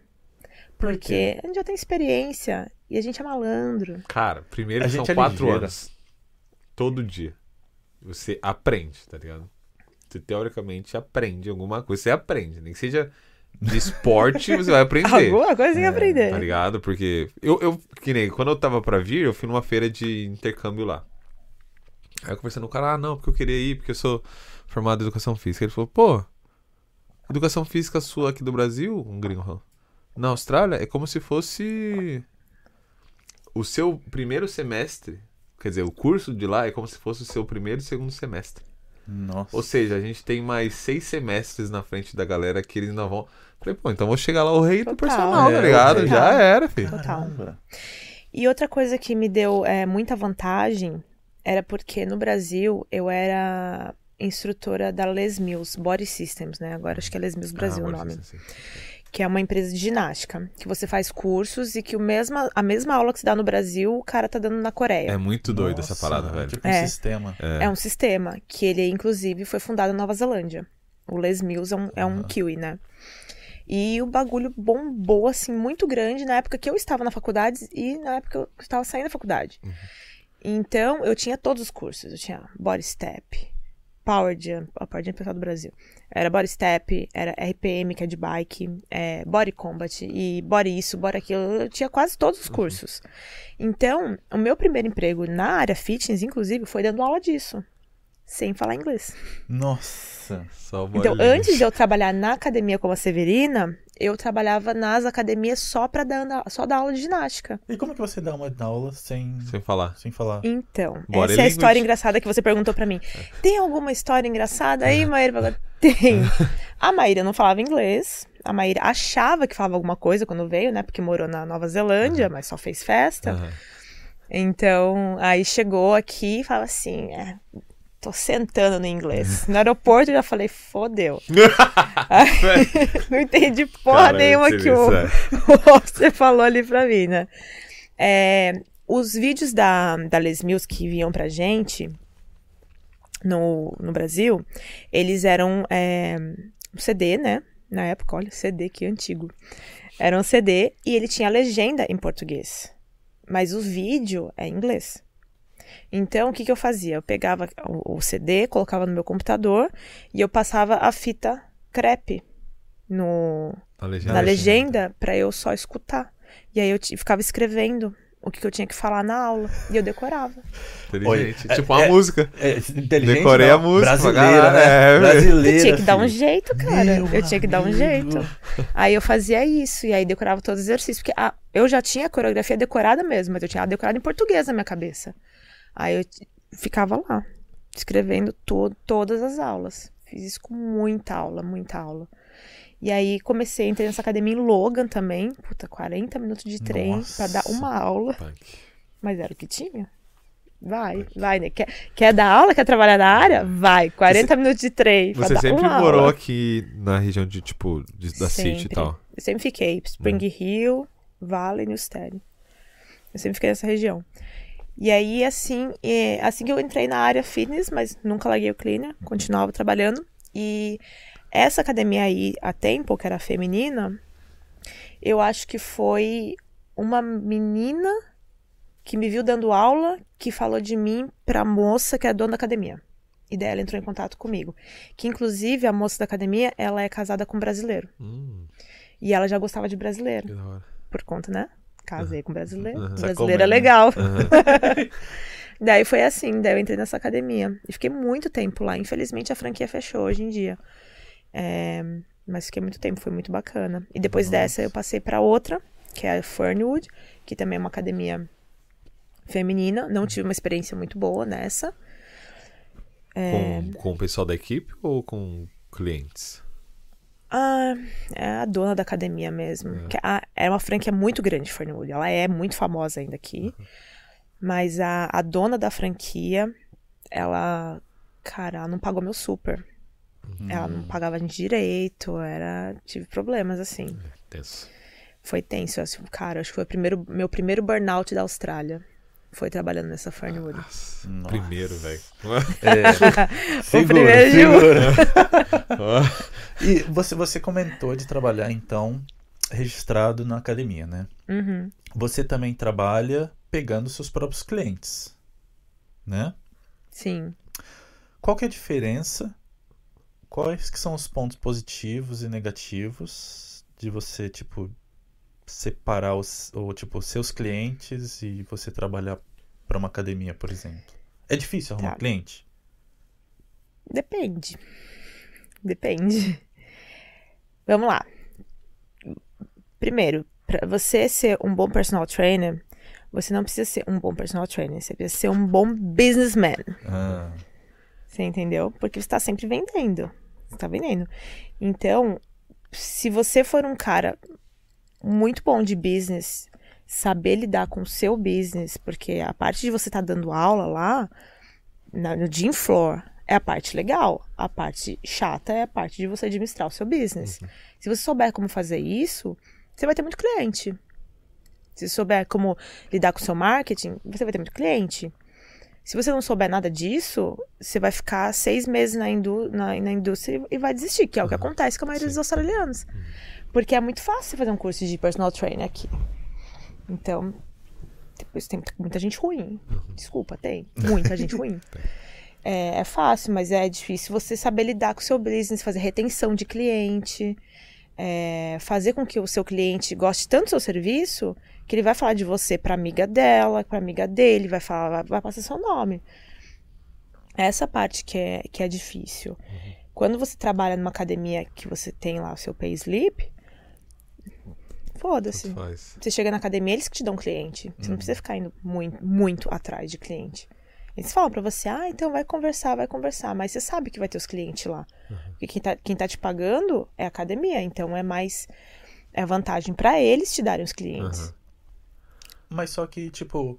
Por Porque a gente já tem experiência e a gente é malandro. Cara, primeiro A são gente é quatro ligeiro. anos. Todo dia. Você aprende, tá ligado? Você teoricamente aprende alguma coisa. Você aprende. Nem que seja de esporte, você vai aprender. Alguma coisa tem que É, aprender. Tá ligado? Porque eu, eu, que nem, quando eu tava pra vir, eu fui numa feira de intercâmbio lá. Aí eu conversando com o cara, ah, não, porque eu queria ir, porque eu sou formado em educação física. Ele falou, pô, educação física sua aqui do Brasil, um gringo na Austrália, é como se fosse o seu primeiro semestre. Quer dizer, o curso de lá é como se fosse o seu primeiro e segundo semestre. Nossa. Ou seja, a gente tem mais seis semestres na frente da galera que eles não vão. Falei, pô, então vou chegar lá o rei do Total. personal, tá É, ligado? total. Já era, filho. Total. E outra coisa que me deu é, muita vantagem era porque no Brasil eu era instrutora da Les Mills Body Systems, né? Agora acho que é Les Mills Brasil Ah, o nome. sim. Que é uma empresa de ginástica. Que você faz cursos e que o mesma, a mesma aula que se dá no Brasil, o cara tá dando na Coreia. É muito doido Nossa, essa parada, é velho. Tipo um É. sistema. É. um sistema que ele, inclusive, foi fundado na Nova Zelândia. O Les Mills é um, é um kiwi, né? E o bagulho bombou, assim, muito grande na época que eu estava na faculdade e na época que eu estava saindo da faculdade. Uhum. Então, eu tinha todos os cursos. Eu tinha Body Step, Power Jump, a Power Jump é pessoal do Brasil. Era Body Step, era RPM, que é de bike, é, Body Combat e Body isso, Body aquilo. Eu tinha quase todos os cursos. Então, o meu primeiro emprego na área fitness, inclusive, foi dando aula disso. Sem falar inglês. Nossa. Só Então, antes de eu trabalhar na academia como a Severina, eu trabalhava nas academias só para dar, só dar aula de ginástica. E como que você dá uma aula sem, Sem falar. sem falar? Então, Body essa é a história engraçada que você perguntou pra mim. Tem alguma história engraçada aí, Maíra? Tem. A Maíra não falava inglês. A Maíra achava que falava alguma coisa quando veio, né? Porque morou na Nova Zelândia, mas só fez festa. Aham. Então, aí chegou aqui e falava assim: é, tô sentando no inglês. No aeroporto eu já falei: fodeu. Não entendi porra Cara, nenhuma que o, você falou ali pra mim, né? É, os vídeos da, da Les Mills que vinham pra gente no, no Brasil, eles eram é, um CD, né? Na época, olha, CD que antigo. Era um CD e ele tinha legenda em português. Mas o vídeo é em inglês. Então, o que, que eu fazia? Eu pegava o, CD, colocava no meu computador e eu passava a fita crepe no, Na legenda. na legenda para eu só escutar. E aí eu ficava escrevendo o que, que eu tinha que falar na aula. E eu decorava. Inteligente. Olha, tipo é- uma é- música. É, inteligente, Decorei não. a música, Brasileira, galera, né? é. Brasileira. Eu tinha que dar um jeito, cara. Meu eu tinha que dar um jeito. Aí eu fazia isso. E aí decorava todos os exercícios. Porque ah, eu já tinha a coreografia decorada mesmo, mas eu tinha ela decorada em português na minha cabeça. Aí eu ficava lá, escrevendo to todas as aulas. Fiz isso com muita aula, muita aula. E aí comecei, entrei nessa academia em Logan também. Puta, 40 minutos de trem pra dar uma aula. Punk. Mas era o que tinha. Vai, vai, né? Quer, quer dar aula? Quer trabalhar na área? Vai. 40 minutos de trem. Você sempre morou aula. aqui na região de, tipo, de- da City e Sempre. tal. Eu sempre fiquei. Spring Hill, Valley, New Sterling. Eu sempre fiquei nessa região. E aí, assim, é, assim que eu entrei na área fitness, mas nunca larguei o cleaner, continuava trabalhando. E essa academia aí, a Tempo, que era feminina, eu acho que foi uma menina que me viu dando aula, que falou de mim pra moça que é dona da academia. E daí ela entrou em contato comigo. Que inclusive a moça da academia, ela é casada com um brasileiro. Hum, E ela já gostava de brasileiro. que da hora. Por conta, né? Casei com brasileiro. Sacou Brasileiro é legal. Aham. Daí foi assim, daí eu entrei nessa academia. E fiquei muito tempo lá. Infelizmente a franquia fechou hoje em dia. É, mas fiquei muito tempo, foi muito bacana. E depois dessa eu passei pra outra, que é a Fernwood, que também é uma academia feminina. Não tive uma experiência muito boa nessa. É. Com, com o pessoal da equipe ou com clientes? Ah, é a dona da academia mesmo. Que a- é uma franquia muito grande, Fernwood. Ela é muito famosa ainda aqui. Mas a, a dona da franquia, ela, cara, ela não pagou meu super. Ela não pagava a gente direito, era. Tive problemas, assim. Tenso. Foi tenso. Assim, cara, acho que foi o primeiro, meu primeiro burnout da Austrália. Foi trabalhando nessa Fernwood. Nossa, Nossa. Primeiro, velho. É. O primeiro de segura. E você, você comentou de trabalhar, então, registrado na academia, né? Uhum. Você também trabalha pegando seus próprios clientes, né? Sim. Qual que é a diferença? Quais que são os pontos positivos e negativos de você, tipo, separar os, ou, tipo, seus clientes e você trabalhar para uma academia, por exemplo? É difícil arrumar Tá. cliente? Depende. Depende. Vamos lá. Primeiro, para você ser um bom personal trainer, você não precisa ser um bom personal trainer, você precisa ser um bom businessman. Ah, Você entendeu? Porque você está sempre vendendo. Você está vendendo. Então, se você for um cara muito bom de business, saber lidar com o seu business, porque a parte de você estar dando aula lá, no gym floor, é a parte legal. A parte chata é a parte de você administrar o seu business. Se você souber como fazer isso, você vai ter muito cliente. Se você souber como lidar com o seu marketing, você vai ter muito cliente. Se você não souber nada disso, você vai ficar seis meses na, indú na, na indústria e vai desistir, que é o que acontece com a maioria dos australianos. Porque é muito fácil você fazer um curso de personal trainer aqui. Então, Depois tem muita gente ruim. Desculpa, tem. Muita gente ruim. É, é fácil, mas é difícil você saber lidar com o seu business, fazer retenção de cliente, é, fazer com que o seu cliente goste tanto do seu serviço que ele vai falar de você para amiga dela, para amiga dele, vai falar, vai, vai passar seu nome. Essa parte que é, que é difícil. Quando você trabalha numa academia que você tem lá o seu pay slip, foda-se. Você chega na academia, eles que te dão cliente. Você não precisa ficar indo muito, muito atrás de cliente. Eles falam pra você, ah, então vai conversar, vai conversar. Mas você sabe que vai ter os clientes lá. Porque quem tá, quem tá te pagando é a academia. Então é mais. É vantagem pra eles te darem os clientes. Aham. Mas só que, tipo.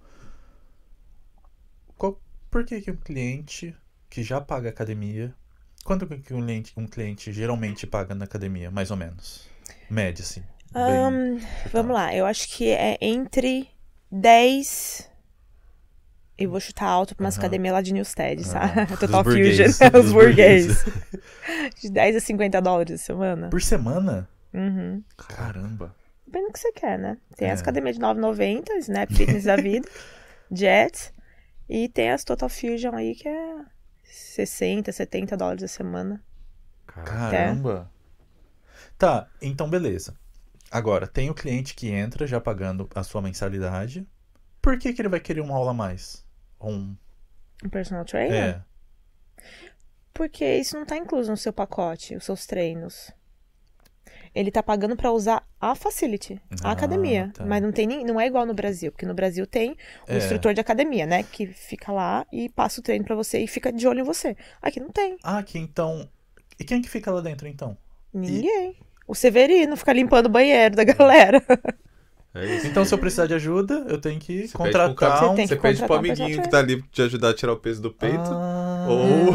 qual- por que, que um cliente que já paga academia. Quanto que um cliente, um cliente geralmente paga na academia, mais ou menos? Média, assim. chutado. vamos lá, eu acho que é entre 10. Eu vou chutar alto pra umas Aham. academias lá de Newstead, Ah, sabe? Total Fusion. Os burguês. De 10 a 50 dólares a semana. Por semana? Uhum. Caramba. Depende do que você quer, né? Tem as É. academias de 9,90, Snap Fitness da vida, Jet. E tem as Total Fusion aí que é 60, 70 dólares a semana. Caramba. Tá, então beleza. Agora, tem o cliente que entra já pagando a sua mensalidade. Por que, que ele vai querer uma aula a mais? Um... Um personal trainer? É. Porque isso não tá incluso no seu pacote, os seus treinos. Ele tá pagando pra usar a facility, a Ah, academia. tá. Mas não tem nem, não é igual no Brasil, porque no Brasil tem o É. instrutor de academia, né? Que fica lá e passa o treino pra você e fica de olho em você. Aqui não tem. Ah, que então. E quem que fica lá dentro então? Ninguém. O Severino fica limpando o banheiro da galera. É isso. Então, se eu precisar de ajuda, eu tenho que Você pede contratar cara- um. tem Você que pede pro um amiguinho que tá ali te ajudar a tirar o peso do peito. Ah. Ou-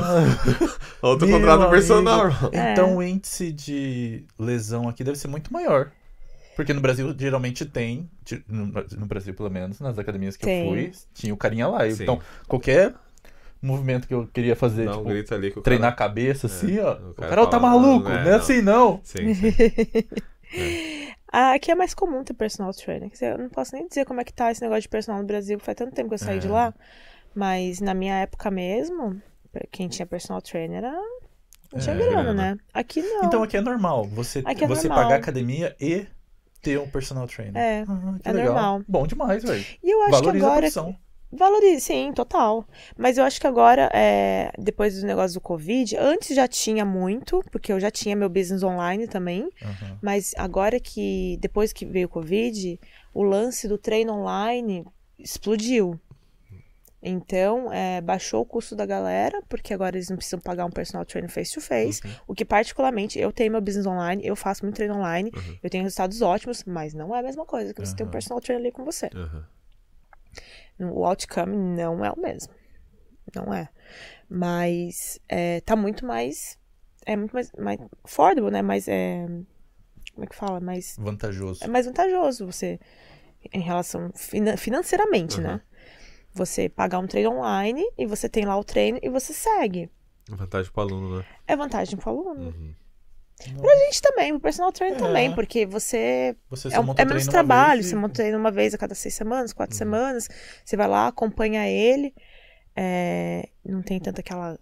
Ou tu contrata o personal. É. Então o índice de lesão aqui deve ser muito maior. Porque no Brasil geralmente tem, no, Brasil pelo menos, nas academias que Tem. eu fui, tinha o carinha lá. Sim. Então, qualquer movimento que eu queria fazer, um tipo, ali que o treinar a cara... cabeça assim, ó. o O cara cara tá maluco, não, não é, é não. assim não. Sim, sim. Ah, Aqui é mais comum ter personal trainer. Eu não posso nem dizer como é que tá esse negócio de personal no Brasil. Faz tanto tempo que eu saí de É. lá. Mas na minha época mesmo, quem tinha personal trainer era. Não tinha É, grana, né? Aqui não. Então aqui é normal. Você, é você normal. pagar academia e ter um personal trainer. É, Ah, é legal. normal. Bom demais, velho. E eu acho Valoriza que a agora. Valoriza, sim, total. Mas eu acho que agora, é, depois do negócio do Covid, antes já tinha muito, porque eu já tinha meu business online também. Aham. Mas agora que, depois que veio o Covid, o lance do treino online explodiu. Então, é, baixou o custo da galera, porque agora eles não precisam pagar um personal trainer face to face. Uhum. O que, particularmente, eu tenho meu business online, eu faço muito treino online, Uhum. eu tenho resultados ótimos, mas não é a mesma coisa que você ter um personal trainer ali com você. Aham. O outcome não é o mesmo. Não é. Mas é, tá muito mais. É muito mais, mais affordable, né? Mais. É, como é que fala? Mais, Vantajoso. é mais vantajoso você. Em relação. finan- financeiramente, Uhum. né? Você pagar um treino online e você tem lá o treino e você segue. Vantagem pro aluno, né? É vantagem pro aluno. Uhum. Pra gente também, pro personal trainer É. também, porque você Você é, um- é menos trabalho, e- você monta treino uma vez a cada seis semanas, quatro Uhum. semanas, você vai lá, acompanha ele, é, não tem tanta aquela,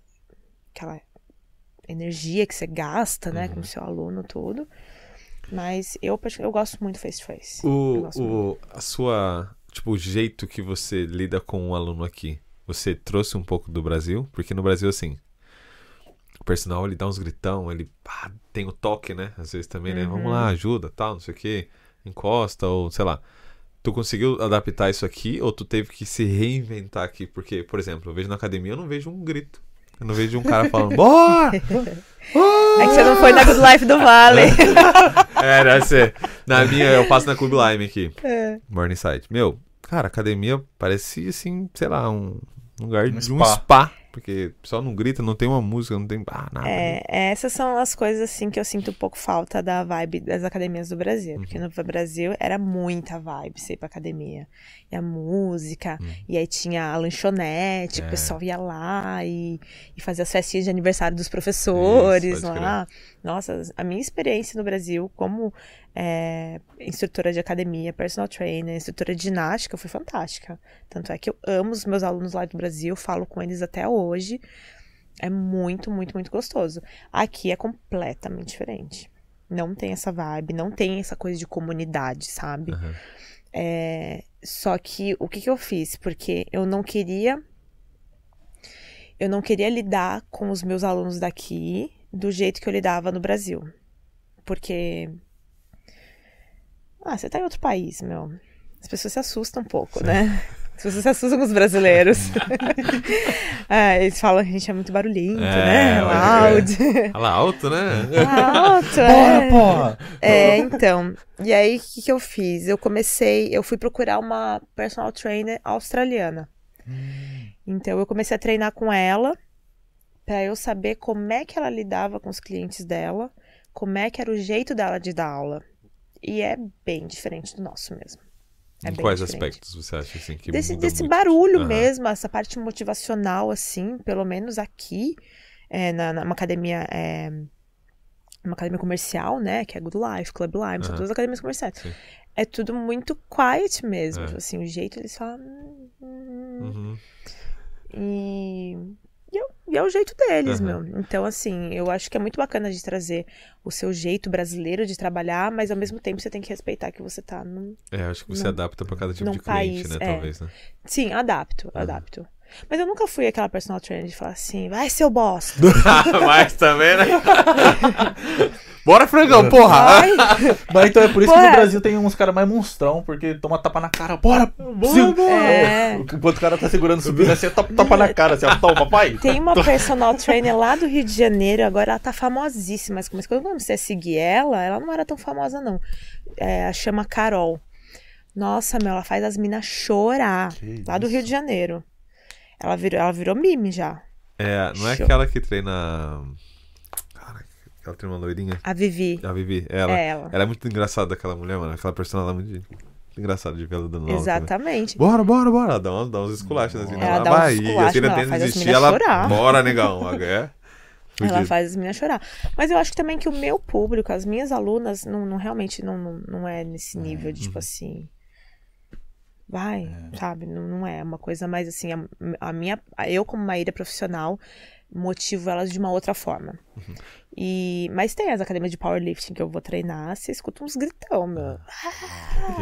aquela energia que você gasta, né, Uhum. com o seu aluno todo. Mas eu, eu gosto muito face to face. Eu O, muito. o, a sua, tipo, o jeito que você lida com um aluno aqui, você trouxe um pouco do Brasil? Porque no Brasil, assim, o personal, ele dá uns gritão, ele pá, tem o toque, né? Às vezes também, né? Vamos Uhum. lá, ajuda, tal, não sei o quê, encosta, ou sei lá. Tu conseguiu adaptar isso aqui ou tu teve que se reinventar aqui? Porque, por exemplo, eu vejo na academia, eu não vejo um grito. Eu não vejo um cara falando, bora! É que você não foi na Good Life do Vale. É, deve ser. Na minha, eu passo na Club Lime aqui. É. Morningside. Meu, cara, academia parecia assim, sei lá, um lugar Um de um spa. spa. Porque o pessoal não grita, não tem uma música, não tem ah, nada. né? É, essas são as coisas assim que eu sinto um pouco falta da vibe das academias do Brasil. Porque no Brasil era muita vibe você ir pra academia. E a música, e aí tinha a lanchonete, É. o pessoal ia lá e, e fazia as festinhas de aniversário dos professores Isso, lá. Nossa, a minha experiência no Brasil como é, instrutora de academia, personal trainer, instrutora de ginástica foi fantástica. Tanto é que eu amo os meus alunos lá do Brasil, falo com eles até hoje. É muito, muito, muito gostoso. Aqui é completamente diferente. Não tem essa vibe, não tem essa coisa de comunidade, sabe? Aham. É, só que o que, que eu fiz? Porque eu não queria. Eu não queria lidar com os meus alunos daqui do jeito que eu lidava no Brasil. Porque. Ah, você tá em outro país, meu. As pessoas se assustam um pouco, né? As pessoas se assustam com os brasileiros. Ah, eles falam que a gente é muito barulhento, É, né? Loud. Fala alto, né? Alto, é. Bora, porra! É, então. E aí, o que, que eu fiz? Eu comecei, eu fui procurar uma personal trainer australiana. Então, eu comecei a treinar com ela, pra eu saber como é que ela lidava com os clientes dela, como é que era o jeito dela de dar aula. E é bem diferente do nosso mesmo. É em quais diferente. aspectos você acha assim que Desse, desse barulho Aham. mesmo, essa parte motivacional, assim, pelo menos aqui, é, na, numa academia. É, uma academia comercial, né? Que é Good Life, Club Life, são Aham. duas academias comerciais. Sim. É tudo muito quiet mesmo. É. Assim, o jeito eles falam. "Hum, hum", Uhum. E. E é, o- jeito deles, Aham. meu. Então, assim, eu acho que é muito bacana de trazer o seu jeito brasileiro de trabalhar, mas ao mesmo tempo você tem que respeitar que você tá num, É, acho que você Num- adapta pra cada tipo de cliente, país, né? é. Talvez, né? Sim, adapto, adapto. Mas eu nunca fui aquela personal trainer de falar assim, vai seu bosta. Mas também, né? Bora, frangão, porra! Vai. Mas então é por isso que Porra. no Brasil tem uns caras mais monstrão, porque toma tapa na cara, bora! Bora, É. Enquanto o cara tá segurando, subindo assim, tapa, tapa na cara, assim, ó, toma, pai! Tem uma personal trainer lá do Rio de Janeiro, agora ela tá famosíssima. Mas quando eu comecei a seguir ela, ela não era tão famosa, não. É, ela chama Carol. Nossa, meu, ela faz as minas chorar. Que Lá do isso. Rio de Janeiro. Ela virou, ela virou meme já. É, não é Show. aquela que treina. Cara, aquela treina uma loirinha. A Vivi. A Vivi, ela. É ela. Ela é muito engraçada, aquela mulher, mano. Aquela personagem ela é muito engraçada de ver ela dando aula também. Exatamente. Bora, bora, bora. Ela Dá, uns- dá uns esculachos nas meninas. Ela Ela dá uns assim, ela tenta as desistir, ela. chorar. Bora, negão. É. Ela faz as meninas chorar. Mas eu acho também que o meu público, as minhas alunas, não, não- realmente não, não, não é nesse nível de, Uhum. tipo assim. Vai, sabe? Não, não é. É uma coisa mais assim. A, a minha. a- Eu, como Maíra profissional, motivo elas de uma outra forma. Uhum. E, mas tem as academias de powerlifting que eu vou treinar, você escuta uns gritão, meu.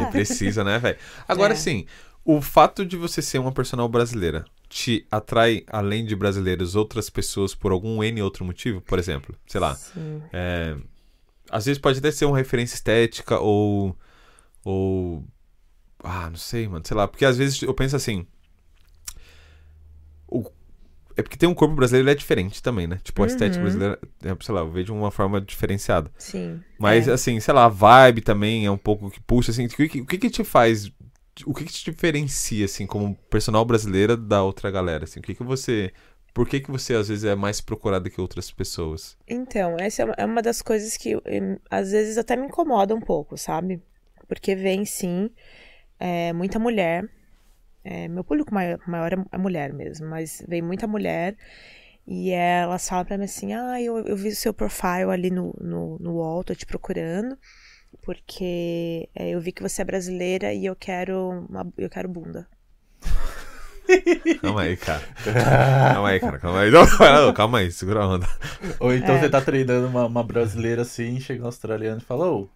E precisa, né, velho? Agora É. sim, o fato de você ser uma personal brasileira te atrai, além de brasileiros, outras pessoas por algum N outro motivo? Por exemplo, sei lá, é, às vezes pode até ser uma referência estética ou. ou. Ah, não sei, mano, sei lá, porque às vezes eu penso assim. o- é porque tem um corpo brasileiro ele é diferente também, né? Tipo, a estética Uhum. brasileira, é, sei lá, eu vejo de uma forma diferenciada. Sim. Mas, é. assim, sei lá, a vibe também é um pouco que puxa, assim. O que, o que que te faz. O que que te diferencia, assim, como personal brasileira da outra galera, assim? O que que você. Por que que você, às vezes, é mais procurada que outras pessoas? Então, essa é uma- das coisas que em, às vezes até me incomoda um pouco, sabe? Porque vem sim é, muita mulher. É, meu público maior, maior é é mulher mesmo, mas vem muita mulher e elas falam pra mim assim: ah, eu, eu vi o seu profile ali no, no, no wall, tô te procurando, porque é, eu vi que você é brasileira e eu quero, uma, eu quero bunda. Calma aí, cara. calma aí, cara. Calma aí. Não, não, calma aí, segura a onda. Ou então É. você tá treinando uma, uma brasileira assim, chega um australiano e fala, ô,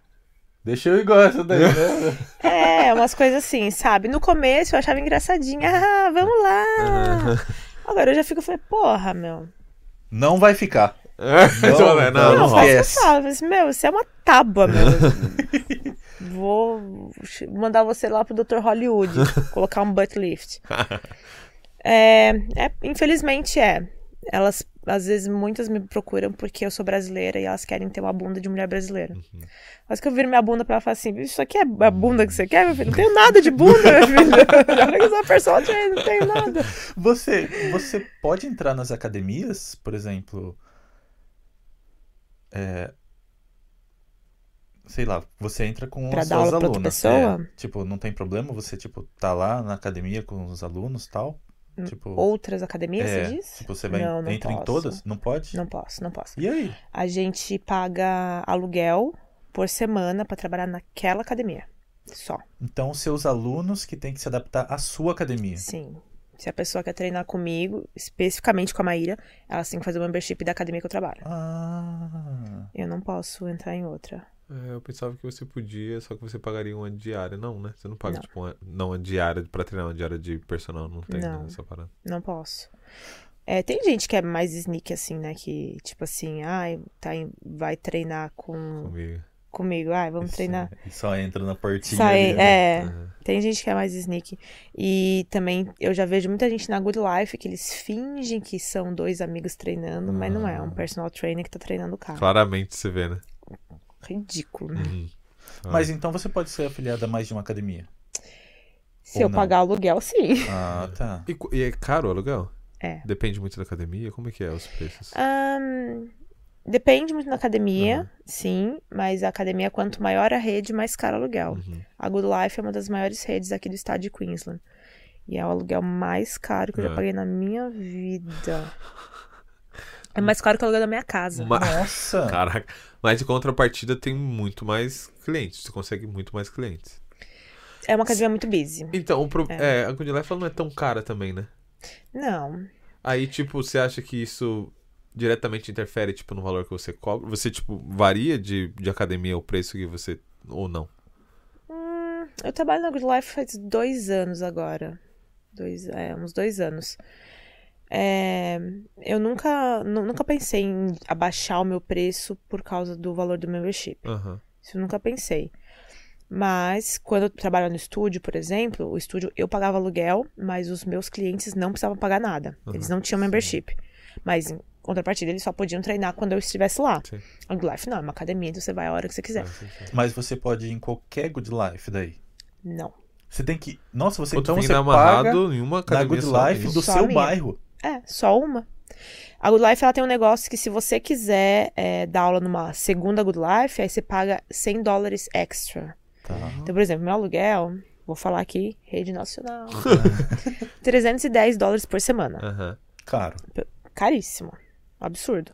deixa eu igual essa daí, né? É, umas coisas assim, sabe? No começo eu achava engraçadinha, ah, vamos lá. Agora eu já fico, falei, porra, meu. Não vai ficar. não, não, não, não, não falei assim, meu, você é uma tábua, meu. Vou mandar você lá pro Dr. Hollywood, colocar um butt lift. É, é, infelizmente é. Elas, às vezes, muitas me procuram porque eu sou brasileira e elas querem ter uma bunda de mulher brasileira. Uhum. Mas que eu viro minha bunda pra ela e falo assim: Isso aqui é a bunda que você quer, meu filho? Não tenho nada de bunda, meu filho. Já que eu sou personal trainer, não tenho nada. Você, você pode entrar nas academias, por exemplo. é, sei lá, você entra com Pra as suas aula pra alunas. pessoa? é. tipo, não tem problema você, tipo, tá lá na academia com os alunos e tal? Tipo, Outras academias, é, você diz? tipo, você vai, Não, não entra em posso. todas? Não pode? Não posso, não posso. E aí? A gente paga aluguel por semana pra trabalhar naquela academia. Só. Então, seus alunos que têm que se adaptar à sua academia. Sim. Se a pessoa quer treinar comigo, especificamente com a Maíra, ela tem que fazer o membership da academia que eu trabalho. Ah. Eu não posso entrar em outra. É, eu pensava que você podia, só que você pagaria uma diária. Não, né? Você não paga, Não. tipo, uma, não uma diária pra treinar, uma diária de personal. Não tem Não. né, essa parada. Não posso. É, tem gente que é mais sneak assim, né? Que, tipo assim, ai, tá em- vai treinar com, Comigo. comigo. Ai, vamos Isso, treinar. e Só entra na portinha. Sai, ali, né? é, Uhum. tem gente que é mais sneak. E também eu já vejo muita gente na Good Life que eles fingem que são dois amigos treinando, mas não é. É um personal trainer que tá treinando o cara. Claramente você vê, né? Ridículo, né? Uhum. Mas então você pode ser afiliado a mais de uma academia. Se Ou eu não. pagar aluguel, sim. Ah, tá. E, e é caro o aluguel? É. Depende muito da academia? Como é que é os preços? Ahn, depende muito da academia, Uhum. sim, mas a academia, quanto maior a rede, mais caro o aluguel. Uhum. A Good Life é uma das maiores redes aqui do estado de Queensland. E é o aluguel mais caro que eu É. já paguei na minha vida. É mais caro que o aluguel da minha casa. Ma- Nossa! Caraca. Mas de contrapartida tem muito mais clientes. Você consegue muito mais clientes. É uma academia muito busy. Então, o pro... É. é. a Good Life ela não é tão cara também, né? Não. Aí, tipo, você acha que isso diretamente interfere, tipo, no valor que você cobra? Você, tipo, varia de, de academia o preço que você... Ou não? Hum, eu trabalho na Good Life faz dois anos agora. Dois, é, uns dois anos. É, eu nunca, nu- nunca pensei em abaixar o meu preço por causa do valor do membership. Aham. Isso eu nunca pensei. Mas quando eu trabalhava no estúdio, por exemplo, o estúdio eu pagava aluguel, mas os meus clientes não precisavam pagar nada. Eles não tinham membership. Mas em contrapartida, eles só podiam treinar quando eu estivesse lá. Sim. A Good Life não, é uma academia, então você vai a hora que você quiser. Sim, sim. Mas você pode ir em qualquer Good Life daí. Não. Você tem que. Nossa, você então você paga amarrado em uma na academia Good só, Life do Só seu minha. bairro. É, só uma. A Good Life ela tem um negócio que se você quiser é, dar aula numa segunda Good Life, aí você paga 100 dólares extra. Tá. Então, por exemplo, meu aluguel, vou falar aqui, rede nacional, 310 dólares por semana. Aham. Caro. Caríssimo. Absurdo.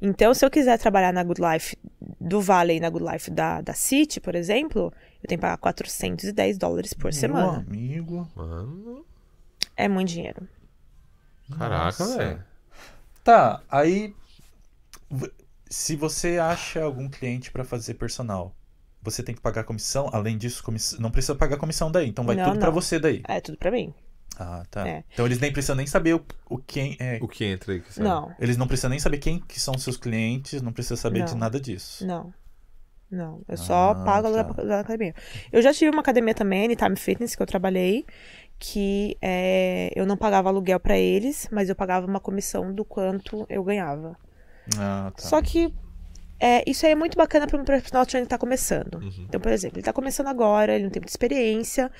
Então, se eu quiser trabalhar na Good Life do Vale e na Good Life da, da City, por exemplo, eu tenho que pagar 410 dólares por Meu semana. amigo. Mano. É muito dinheiro. Caraca, velho. Tá, aí. Se você acha algum cliente pra fazer personal, você tem que pagar comissão. Além disso, comiss... não precisa pagar comissão daí. Então vai Não, tudo pra não. você daí. É tudo pra mim. Ah, tá. É. Então eles nem precisam nem saber o, o quem é. O que entra aí? Que sabe? Não, Eles não precisam nem saber quem que são seus clientes, não precisa saber de Não. nada disso. não. Não, eu só Ah, pago tá. da academia. Eu já tive uma academia também, Anytime Fitness, que eu trabalhei, que é, eu não pagava aluguel pra eles, mas eu pagava uma comissão do quanto eu ganhava. Ah, tá. Só que é, isso aí é muito bacana para um profissional trainer que tá começando. Uhum. Então, por exemplo, ele tá começando agora, ele não tem muita experiência,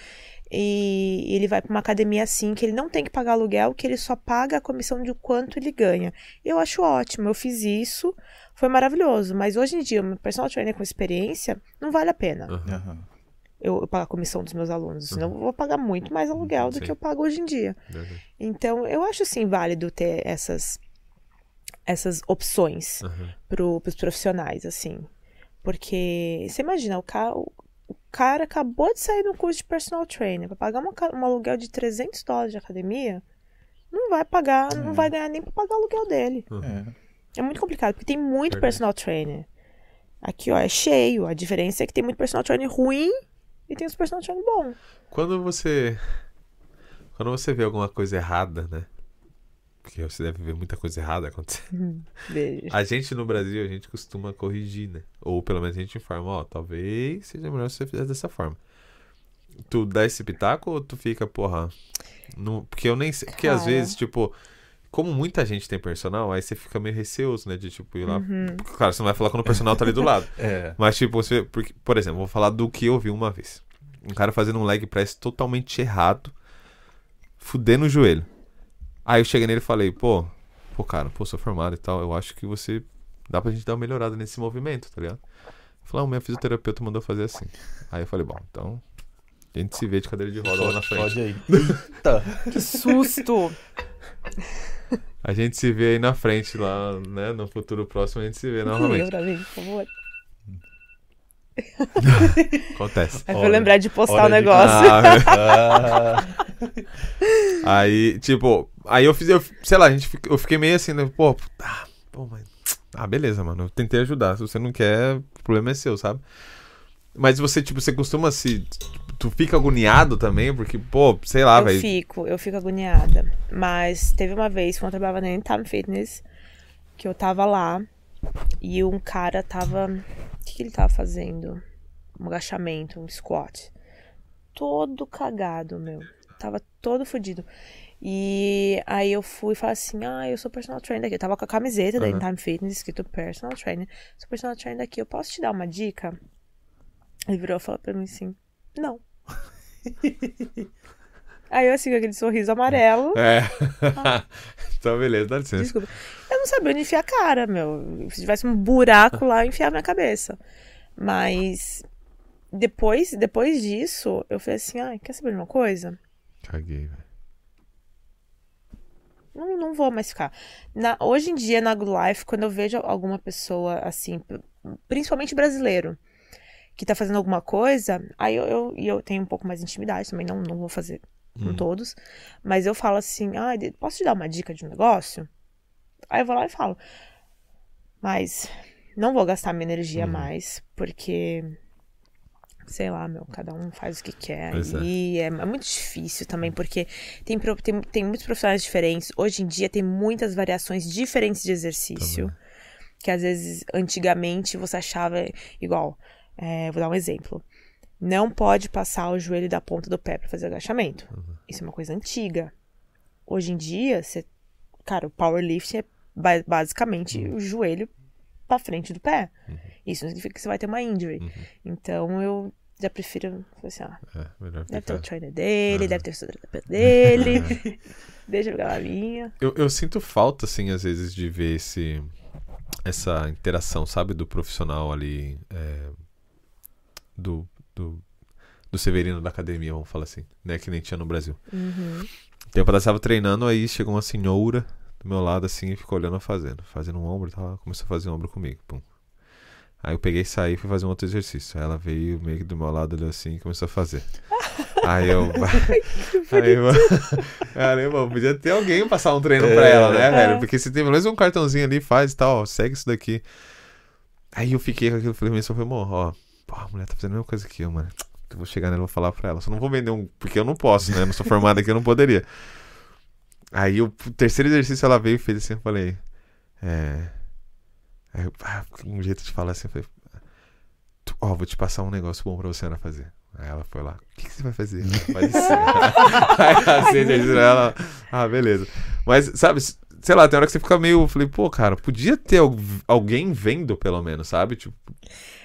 e ele vai para uma academia assim, que ele não tem que pagar aluguel, que ele só paga a comissão de quanto ele ganha. Eu acho ótimo, eu fiz isso, foi maravilhoso. Mas hoje em dia, um personal trainer com experiência, não vale a pena Aham. Eu, eu pagar a comissão dos meus alunos. Senão eu vou pagar muito mais aluguel do Sim. que eu pago hoje em dia. Verdade. Então, eu acho sim válido ter essas, essas opções pro, pros profissionais, assim. Porque, você imagina, o cara, o, o cara acabou de sair do curso de personal trainer, vai pagar uma, um aluguel de 300 dólares de academia, não vai pagar, não É. vai ganhar nem pra pagar o aluguel dele. É. É muito complicado, porque tem muito Verdade. personal trainer. Aqui, ó, é cheio. A diferença é que tem muito personal trainer ruim e tem os personal trainer bom. Quando você. Quando você vê alguma coisa errada, né? Porque você deve ver muita coisa errada acontecendo. Beijo. A gente no Brasil, a gente costuma corrigir, né? Ou pelo menos a gente informa, ó, talvez seja melhor se você fizer dessa forma. Tu dá esse pitaco ou tu fica, porra. Não... Porque eu nem sei. Porque às Cara. vezes, tipo, como muita gente tem personal, aí você fica meio receoso, né? De tipo ir lá. Porque, Claro, você não vai falar quando o personal tá ali do lado. É. Mas, tipo, você. Porque, por exemplo, vou falar do que eu vi uma vez. Um cara fazendo um leg press totalmente errado, fudendo o joelho. Aí eu cheguei nele e falei, pô, pô, cara, pô, sou formado e tal. Eu acho que você. Dá pra gente dar uma melhorada nesse movimento, tá ligado? Falou, ah, o meu fisioterapeuta mandou fazer assim. Aí eu falei, bom, então. A gente se vê de cadeira de roda lá na frente. Pode aí. Eita. Que susto! A gente se vê aí na frente, lá, né? No futuro próximo a gente se vê Liga novamente. pra mim, por favor. Acontece. Aí foi lembrar de postar o de- negócio. Ah, Ah, Aí, tipo, aí eu fiz, eu, sei lá, a gente, eu fiquei meio assim, né? Pô, ah, pô, mas. Ah, beleza, mano. Eu tentei ajudar. Se você não quer, o problema é seu, sabe? Mas você, tipo, você costuma se. Tu fica agoniado também, porque, pô, sei lá, eu velho. fico, eu fico agoniada. Mas teve uma vez, quando eu trabalhava na Anytime Fitness, que eu tava lá e um cara tava. O que, que ele tava fazendo? Um agachamento, um squat. Todo cagado, meu. Tava todo fodido. E aí eu fui e falei assim: Ah, eu sou personal trainer aqui. Eu tava com a camiseta da Aham. Anytime Fitness escrito personal trainer. Sou personal trainer aqui, eu posso te dar uma dica? Ele virou e falou pra mim assim: Não. Aí eu assim, com aquele sorriso amarelo. É. então, beleza, dá licença. Desculpa. Eu não sabia onde enfiar a cara, meu. Se tivesse um buraco lá, eu enfiava minha cabeça. Mas depois, depois disso, eu falei assim, ah, quer saber de uma coisa? Caguei, velho. Não, não vou mais ficar. Na- hoje em dia, na Good Life, quando eu vejo alguma pessoa assim, principalmente brasileiro, que tá fazendo alguma coisa, aí eu, eu, e eu tenho um pouco mais de intimidade também, não, não vou fazer com Hum. todos, mas eu falo assim, ah, posso te dar uma dica de um negócio? Aí eu vou lá e falo. Mas não vou gastar minha energia Uhum. mais, porque sei lá, meu, cada um faz o que quer. Pois é. E é, é muito difícil também, porque tem, tem, tem muitos profissionais diferentes. Hoje em dia tem muitas variações diferentes de exercício. Também. Que às vezes, antigamente, você achava igual. É, vou dar um exemplo. Não pode passar o joelho da ponta do pé para fazer agachamento. Uhum. Isso é uma coisa antiga. Hoje em dia, você, cara, o powerlifting é ba- basicamente Uhum. o joelho para frente do pé. Isso não significa que você vai ter uma injury. Uhum. Então eu já prefiro, assim, ah, É, deve ter o ficar. trainer dele, deve ter o fisioterapeuta dele. Deixa eu pegar a minha. Eu, eu sinto falta, assim, às vezes, de ver esse, essa interação, sabe, do profissional ali, é, do, do, do Severino da academia, vamos falar assim, né, que nem tinha no Brasil. Uhum. Tempo atrás eu tava treinando, aí chegou uma senhora do meu lado, assim, e ficou olhando eu fazendo, fazendo um ombro, tava, começou a fazer um ombro comigo, pum. Aí eu peguei e saí e fui fazer um outro exercício. Aí ela veio meio que do meu lado, olhou assim e começou a fazer. Aí eu. Aí eu. Caramba, podia ter alguém passar um treino pra É. ela, né, É. velho? Porque se tem pelo menos um cartãozinho ali, faz e tal, ó, segue isso daqui. Aí eu fiquei com aquilo, falei, mas só foi, amor, ó, pô, a mulher tá fazendo a mesma coisa que eu, mano. Eu vou chegar nela e vou falar pra ela. Só não vou vender um. Porque eu não posso, né? Eu não sou formado aqui, eu não poderia. Aí o terceiro exercício ela veio e fez assim, eu falei. É. Aí eu, ah, um jeito de falar assim, eu falei. "Tu- Ó, vou te passar um negócio bom pra você Ana fazer. Aí ela foi lá, o que, que você vai fazer? Faz. Aí assim, ela. Ah, beleza. Mas, sabe, sei lá, tem hora que você fica meio. eu Falei, pô, cara, podia ter al- alguém vendo, pelo menos, sabe? Tipo.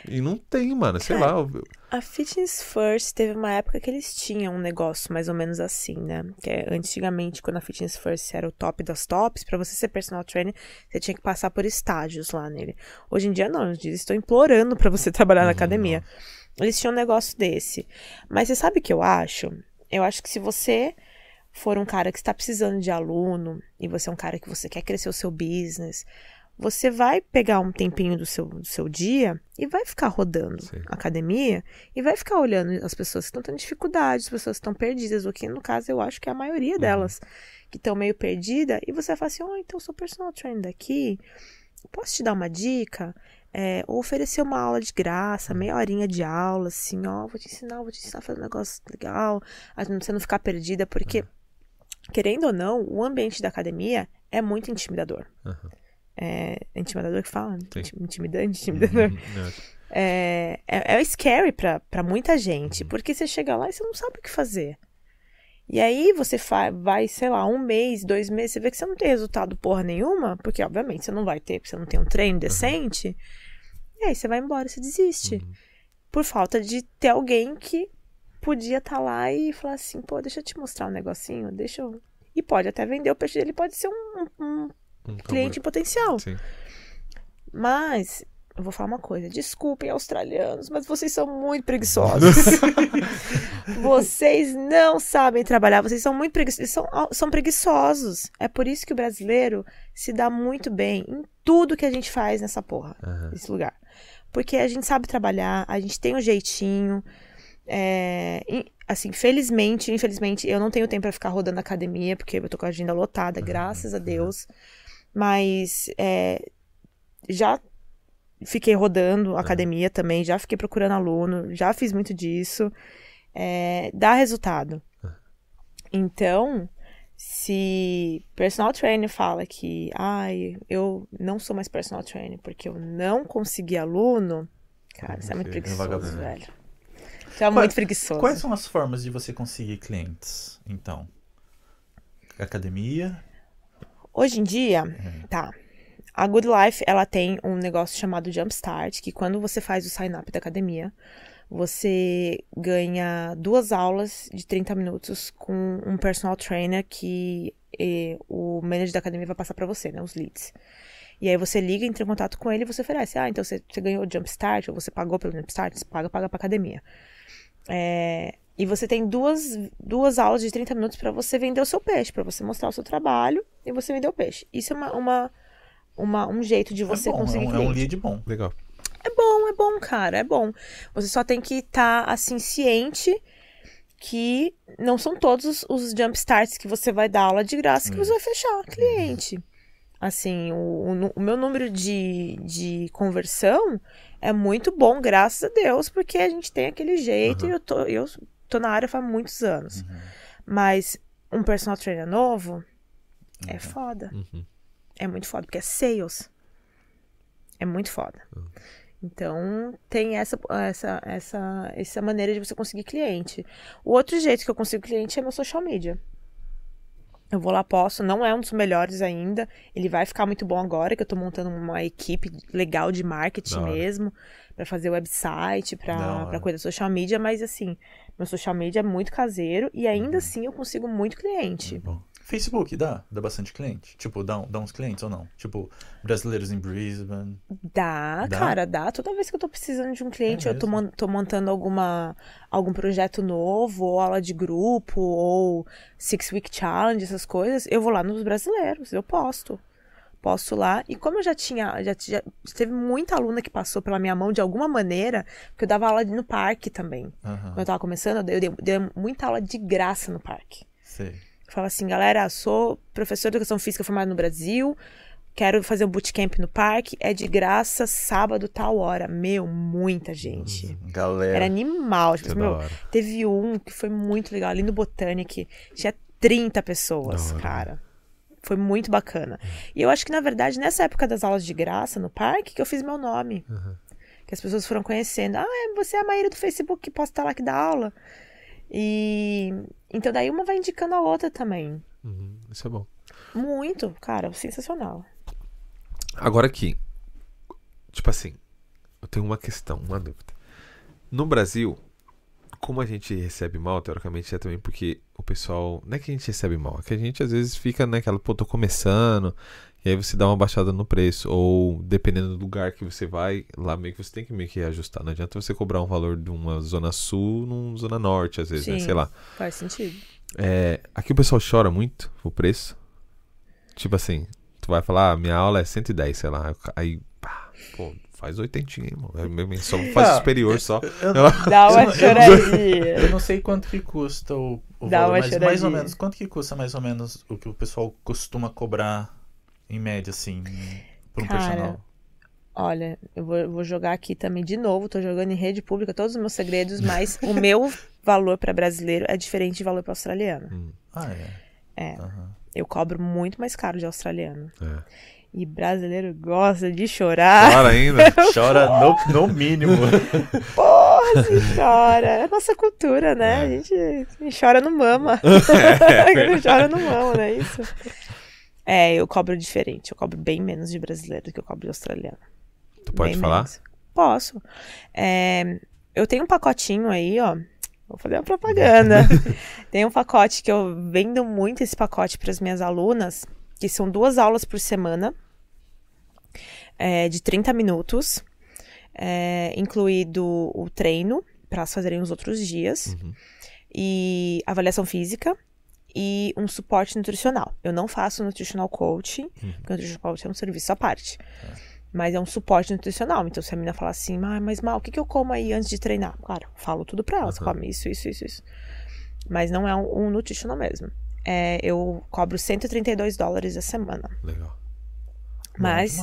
E não tem, mano, sei lá. eu- A Fitness First teve uma época que eles tinham um negócio mais ou menos assim, né? Que é, antigamente, quando a Fitness First era o top das tops, pra você ser personal trainer, você tinha que passar por estágios lá nele. Hoje em dia não, hoje em dia eles estão implorando pra você trabalhar na Uhum, academia. Eles tinham um negócio desse. Mas você sabe o que eu acho? Eu acho que se você for um cara que está precisando de aluno e você é um cara que você quer crescer o seu business, você vai pegar um tempinho do seu, do seu dia e vai ficar rodando Sim. a academia e vai ficar olhando as pessoas que estão tendo dificuldade, as pessoas que estão perdidas, o que no caso eu acho que é a maioria delas que estão meio perdida e você vai falar assim, oh, então eu sou personal trainer daqui, posso te dar uma dica? É, ou oferecer uma aula de graça, meia horinha de aula, assim, ó, vou te ensinar, vou te ensinar a fazer um negócio legal, a você não ficar perdida, porque, querendo ou não, o ambiente da academia é muito intimidador. Aham. É intimidador que fala? Sim. Intim- Intimidante, intimidador. Uhum, É, é, é scary pra, pra muita gente, porque você chega lá e você não sabe o que fazer. E aí você vai, sei lá, um mês, dois meses, você vê que você não tem resultado porra nenhuma, porque obviamente você não vai ter, porque você não tem um treino decente. E aí você vai embora, você desiste. Uhum. Por falta de ter alguém que podia estar lá e falar assim, pô, deixa eu te mostrar um negocinho, deixa eu. E pode até vender o peixe dele, pode ser um, um Um cliente potencial. Sim. Mas, eu vou falar uma coisa. Desculpem, australianos, mas vocês são muito preguiçosos. vocês não sabem trabalhar, vocês são muito preguiçosos. São, são preguiçosos. É por isso que o brasileiro se dá muito bem em tudo que a gente faz nessa porra, Aham. nesse lugar. Porque a gente sabe trabalhar, a gente tem um jeitinho. É, assim, felizmente, infelizmente, eu não tenho tempo pra ficar rodando academia, porque eu tô com a agenda lotada, graças a Deus. Mas é, já fiquei rodando academia também, já fiquei procurando aluno, já fiz muito disso. É, dá resultado. Então, se personal trainer fala que, ai, eu não sou mais personal trainer porque eu não consegui aluno, cara, você é muito é preguiçoso, velho. É muito preguiçoso. Quais são as formas de você conseguir clientes, então? Academia? Hoje em dia, tá. A Good Life, ela tem um negócio chamado Jumpstart, que quando você faz o sign-up da academia, você ganha duas aulas de 30 minutos com um personal trainer que eh, o manager da academia vai passar pra você, né, os leads. E aí você liga, entra em contato com ele e você oferece. Ah, então você, você ganhou o Jumpstart, ou você pagou pelo Jumpstart, você paga, paga pra academia. É, e você tem duas, duas aulas de 30 minutos para você vender o seu peixe, para você mostrar o seu trabalho e você vender o peixe. Isso é uma, uma, uma- um jeito de você é bom, conseguir é um, é um lead bom. Legal. É bom, é bom, cara, é bom. Você só tem que estar, assim, ciente que não são todos os, os jump starts que você vai dar aula de graça que você vai fechar cliente. Assim, o, o meu número de, de conversão é muito bom, graças a Deus, porque a gente tem aquele jeito e eu tô, eu tô na área faz muitos anos. Mas um personal trainer novo é foda. Uhum. É muito foda, porque é sales. É muito foda. Então, tem essa, essa, essa, essa maneira de você conseguir cliente. O outro jeito que eu consigo cliente é meu social media. Eu vou lá, posto, não é um dos melhores ainda. Ele vai ficar muito bom agora, que eu tô montando uma equipe legal de marketing mesmo, pra fazer website, cuidar do social media, mas assim, meu social media é muito caseiro e Uhum. ainda assim eu consigo muito cliente. Bom. Facebook dá? Dá bastante cliente? Tipo, dá, dá uns clientes ou não? Tipo, brasileiros em Brisbane. Dá, Dá? cara, dá. Toda vez que eu tô precisando de um cliente, É eu tô, tô montando alguma, algum projeto novo, ou aula de grupo, ou Six Week Challenge, essas coisas, eu vou lá nos brasileiros, eu posto. Posto lá. E como eu já tinha, já, já teve muita aluna que passou pela minha mão de alguma maneira, porque eu dava aula no parque também. Aham, Quando eu tava começando, eu dei, eu dei muita aula de graça no parque. sei. Fala assim, galera, sou professor de educação física formado no Brasil, quero fazer um bootcamp no parque, é de graça, sábado, tal hora. Meu, muita gente. Galera. Era animal. Tipo, Uhum. É meu, teve um que foi muito legal, ali no Botanic, tinha 30 pessoas, cara. Foi muito bacana. E eu acho que, na verdade, nessa época das aulas de graça no parque, que eu fiz meu nome. Que as pessoas foram conhecendo. Ah, é- você é a Maíra do Facebook que posta lá que dá aula. E então daí uma vai indicando a outra também. Uhum. Isso é bom. Muito, cara, sensacional. Agora aqui, tipo assim, eu tenho uma questão, uma dúvida. No Brasil, como a gente recebe mal, teoricamente é também porque o pessoal. Não é que a gente recebe mal, é que a gente às vezes fica naquela, pô, tô começando, e aí você dá uma baixada no preço. Ou dependendo do lugar que você vai, lá meio que você tem que meio que ajustar. Não adianta você cobrar um valor de uma zona sul numa zona norte, às vezes, né? Sim. Sei lá. Faz sentido. É, aqui o pessoal chora muito o preço. Tipo assim, tu vai falar, ah, minha aula é 110, sei lá. Aí, pá, pô, faz 80, hein, mano. É só faz Ah, superior só. Eu, Dá uma choradinha. eu não sei quanto que custa o, o Dá valor, uma mas mais choradinha. ou menos. Quanto que custa mais ou menos o que o pessoal costuma cobrar em média, assim, por um Cara, personal? Olha, eu vou, vou jogar aqui também de novo, tô jogando em rede pública todos os meus segredos, mas o meu valor para brasileiro é diferente de valor para australiano. Ah, é. É. Aham. Eu cobro muito mais caro de australiano. É. E brasileiro gosta de chorar. Chora ainda. Chora no, no mínimo. Quase chora. É a nossa cultura, né? A, gente, a gente chora no mama. É, não chora no mama, não é isso? É, eu cobro diferente. Eu cobro bem menos de brasileiro do que eu cobro de australiano. Tu pode Bem falar? menos. Posso. É, eu tenho um pacotinho aí, ó. Vou fazer uma propaganda. Tem um pacote que eu vendo muito esse pacote para as minhas alunas, que são duas aulas por semana, é, de 30 minutos, é, incluído o treino, para fazerem os outros dias, e avaliação física e um suporte nutricional. Eu não faço nutritional coaching, porque o nutritional coaching é um serviço à parte. Mas é um suporte nutricional. Então, se a menina falar assim, ah, mas mal, o que, que eu como aí antes de treinar? Claro, falo tudo pra ela. Você Aham. come isso, isso, isso, isso. Mas não é um, um nutritional mesmo. É, eu cobro 132 dólares a semana. Legal. Mas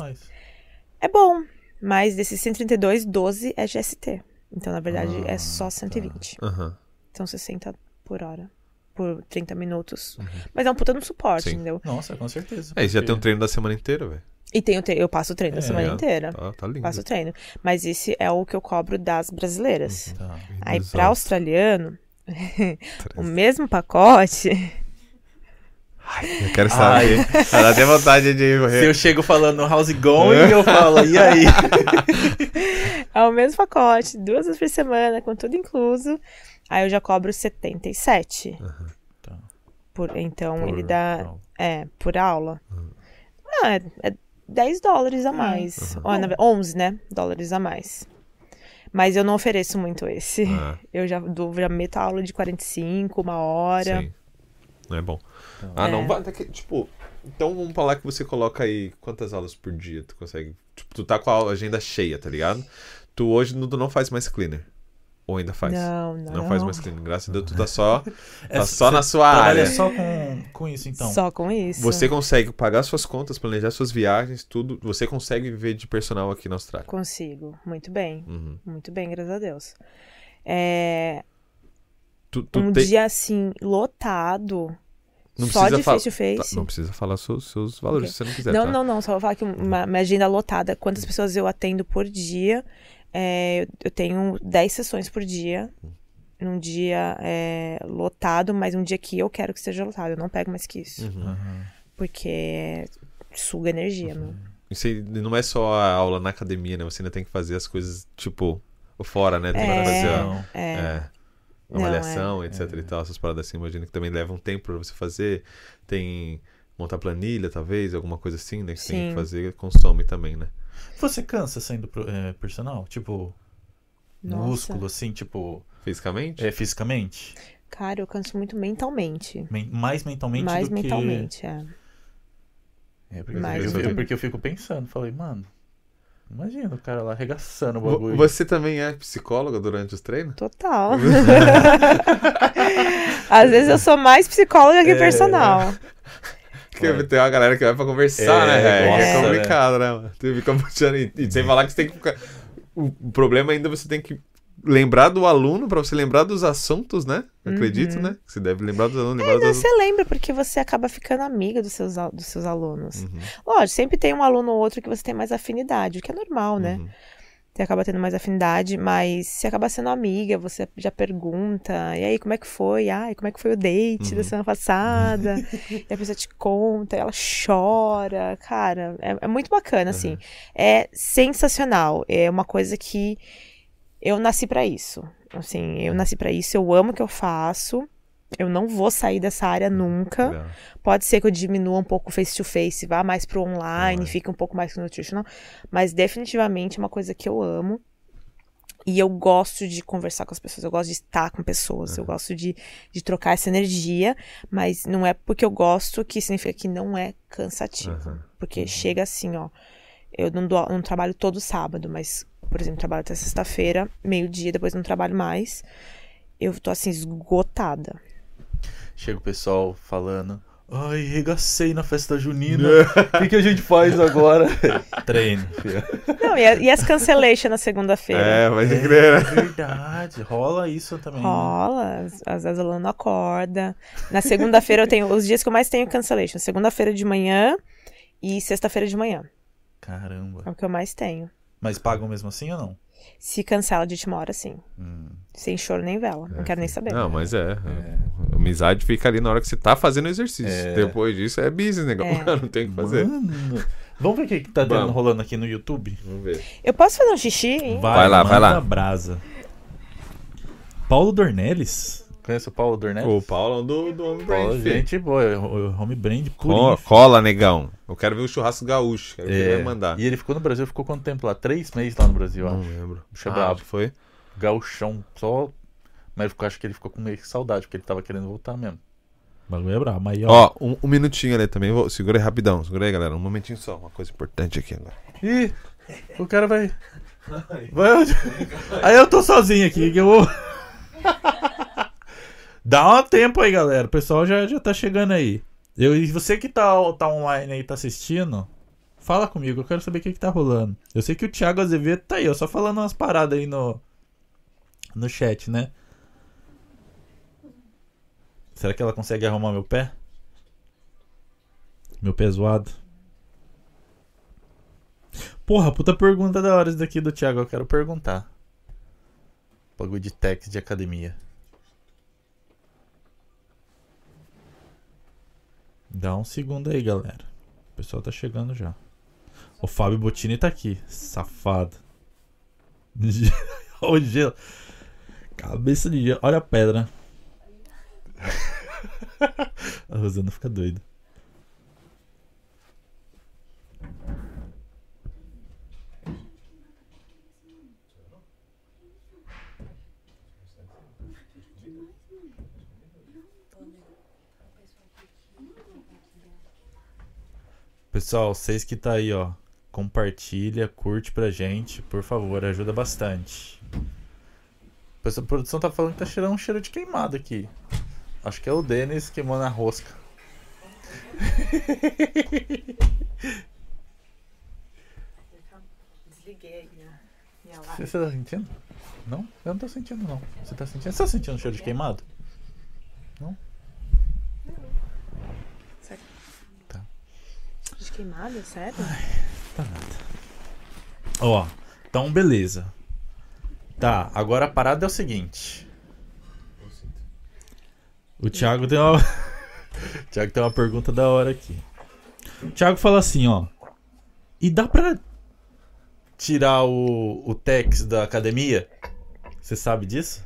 é bom. Mas desses 132, 12 é GST. Então, na verdade, Ah, é só 120. Aham. Então, 60 por hora. Por 30 minutos. Mas é um puta no suporte, Sim. entendeu? Nossa, com certeza. É, e já tem um treino da semana inteira, velho. E tem o tre- eu passo o treino a É, semana é. inteira. Tá, tá lindo. Passo o treino. Mas esse é o que eu cobro das brasileiras. Tá. Aí, pra australiano, o mesmo pacote. Eu quero saber. Dá até vontade de Se eu chego falando how's it going, eu falo, e aí? É o mesmo pacote, duas vezes por semana, com tudo incluso. Aí eu já cobro 77. Tá. Por, então Por ele dá. aula. É, por aula. Ah, é, é 10 dólares a mais. Na ve- 11, né? Dólares a mais. Mas eu não ofereço muito esse. Ah, Eu já, dou, já meto a aula de 45, uma hora. sim. Não é bom. Então, Ah, É. não. vai- daqui- Tipo, então vamos falar que você coloca aí quantas aulas por dia tu consegue. Tipo, tu tá com a agenda cheia, tá ligado? Tu hoje não, tu não faz mais cleaner. Ou ainda faz? Não, não. Não faz mais cleaner. Graças a Deus, tu tá só, É, tá só na sua Trabalha área. só com, com isso, então. Só com isso. Você consegue pagar suas contas, planejar suas viagens, tudo. Você consegue viver de personal aqui na Austrália. Consigo. Muito bem. Uhum. Muito bem, graças a Deus. É, Tu, tu um tem- dia assim, lotado. Não só precisa de falar- face to face. Tá, não precisa falar seus, seus valores Ok. se você não quiser. Não, tá? não, não. Só vou falar que uma, minha agenda lotada. Quantas pessoas eu atendo por dia? É, eu- tenho 10 sessões por dia. Num dia é, lotado, mas um dia que eu quero que esteja lotado. Eu não pego mais que isso. Uhum. Porque suga energia, meu. Isso aí não é só a aula na academia, né? Você ainda tem que fazer as coisas, tipo, fora, né? Tem que É. fazer a, Não. É. é, Não, é. avaliação, etc e tal. Essas paradas assim, imagino que também levam tempo pra você fazer. Tem montar planilha, talvez, alguma coisa assim, né? Que você tem que Sim. fazer, consome também, né? Você cansa sendo é, personal? Tipo, Nossa. músculo, assim, tipo, Fisicamente? é, fisicamente? Cara, eu canso muito mentalmente. Men- mais mentalmente Mais do mentalmente, é. que... É, porque, Mais eu, eu, mentalmente. porque eu fico pensando, falei, mano, imagina o cara lá arregaçando o bagulho. Você também é psicóloga durante os treinos? Total. Às vezes eu sou mais psicóloga que É. personal. Porque Vai. tem uma galera que vai pra conversar, É, né, velho? Que É complicado, né? mano? Tu fica puxando e, e sem falar que você tem que ficar. O problema ainda é você tem que lembrar do aluno pra você lembrar dos assuntos, né? Acredito, Uhum. né? Que você deve lembrar dos alunos, lembrar dos Mas você lembra porque você acaba ficando amiga dos seus, dos seus alunos. Uhum, Lógico, sempre tem um aluno ou outro que você tem mais afinidade, o que é normal, né? uhum. Você acaba tendo mais afinidade, mas você acaba sendo amiga, você já pergunta, e aí, como é que foi? Ai, como é que foi o date Uhum. da semana passada? e a pessoa te conta, ela chora. Cara, é, é muito bacana, assim. É sensacional. É uma coisa que eu nasci pra isso. Assim, eu nasci pra isso, eu amo o que eu faço. Eu não vou sair dessa área nunca. Legal. Pode ser que eu diminua um pouco o face to face, vá mais pro online, Online. fique um pouco mais com o nutritional, mas definitivamente é uma coisa que eu amo. E eu gosto de conversar com as pessoas, eu gosto de estar com pessoas, eu gosto de, de trocar essa energia, mas não é porque eu gosto que significa que não é cansativo. Aham. Porque chega assim, ó. Eu não, dou, não trabalho todo sábado, mas, por exemplo, trabalho até sexta-feira, meio-dia, depois não trabalho mais. Eu tô assim, esgotada. Chega o pessoal falando, ai, regacei na festa junina, o que, que a gente faz agora? Treino, filho. Não, e, a- e as cancellation na segunda-feira? É, mas de crer, É né? verdade, rola isso também. Rola, às- às vezes a Lana não acorda. Na segunda-feira eu tenho os dias que eu mais tenho cancellation. Segunda-feira de manhã e sexta-feira de manhã. Caramba. É o que eu mais tenho. Mas pagam mesmo assim ou não? Se cancela de última hora, sim. Hum. Sem choro nem vela. Não quero nem saber. Não, mas é. A amizade fica ali na hora que você tá fazendo o exercício. É. Depois disso é business, negão. É. Não tem o que fazer. Mano. Vamos ver o que, que tá Vamos. rolando aqui no YouTube? Vamos ver. Eu posso fazer um xixi, hein? Vai lá, vai lá. brasa. Paulo Dornelles. Conhece o Paulo Dornelles? O Paulo é um do, do Home Paulo, Brand. filho. gente boa, é o o home brand purinho. Cola, negão. Eu quero ver o churrasco gaúcho. Quero ver É, ele vai mandar. E ele ficou no Brasil, ficou quanto tempo lá? Três meses lá no Brasil, Não acho. lembro. Bicho é Ah, brabo. foi? Gauchão, só. Mas eu acho que ele ficou com meio que saudade, porque ele tava querendo voltar mesmo. O bagulho é brabo, mas aí, ó. Ó, um, um minutinho ali também. Vou, segura aí rapidão. Segura aí, galera. Um momentinho só. Uma coisa importante aqui agora. Ih, o cara vai. Vai onde? Aí eu tô sozinho aqui, que eu vou. Dá um tempo aí, galera. O pessoal já, já tá chegando aí. Eu, e você que tá, tá online aí, tá assistindo, fala comigo. Eu quero saber o que, que tá rolando. Eu sei que o Thiago Azevedo tá aí, ó, só falando umas paradas aí no, no chat, né? Será que ela consegue arrumar meu pé? Meu pé zoado. Porra, puta pergunta da hora isso daqui do Thiago. Eu quero perguntar. Bagulho de techs de academia. Dá um segundo aí, galera. O pessoal tá chegando já. O Fábio Bottini tá aqui. Safado. Olha o gelo. Cabeça de gelo. Olha a pedra. a Rosana fica doida. Pessoal, vocês que tá aí, ó, compartilha, curte pra gente, por favor, ajuda bastante. Pessoal, a produção tá falando que tá cheirando um cheiro de queimado aqui. Acho que é o Denis queimando a rosca. Desliguei minha, Você, você tá sentindo? Não? Eu não tô sentindo, não. Você tá sentindo? Você tá sentindo cheiro de queimado? Queimada, sério? Tá nada. Ó, então beleza. Tá, agora a parada é o seguinte. O Thiago tem uma. o Thiago tem uma pergunta da hora aqui. O Thiago fala assim, ó. E dá pra tirar o, o tax da academia? Você sabe disso?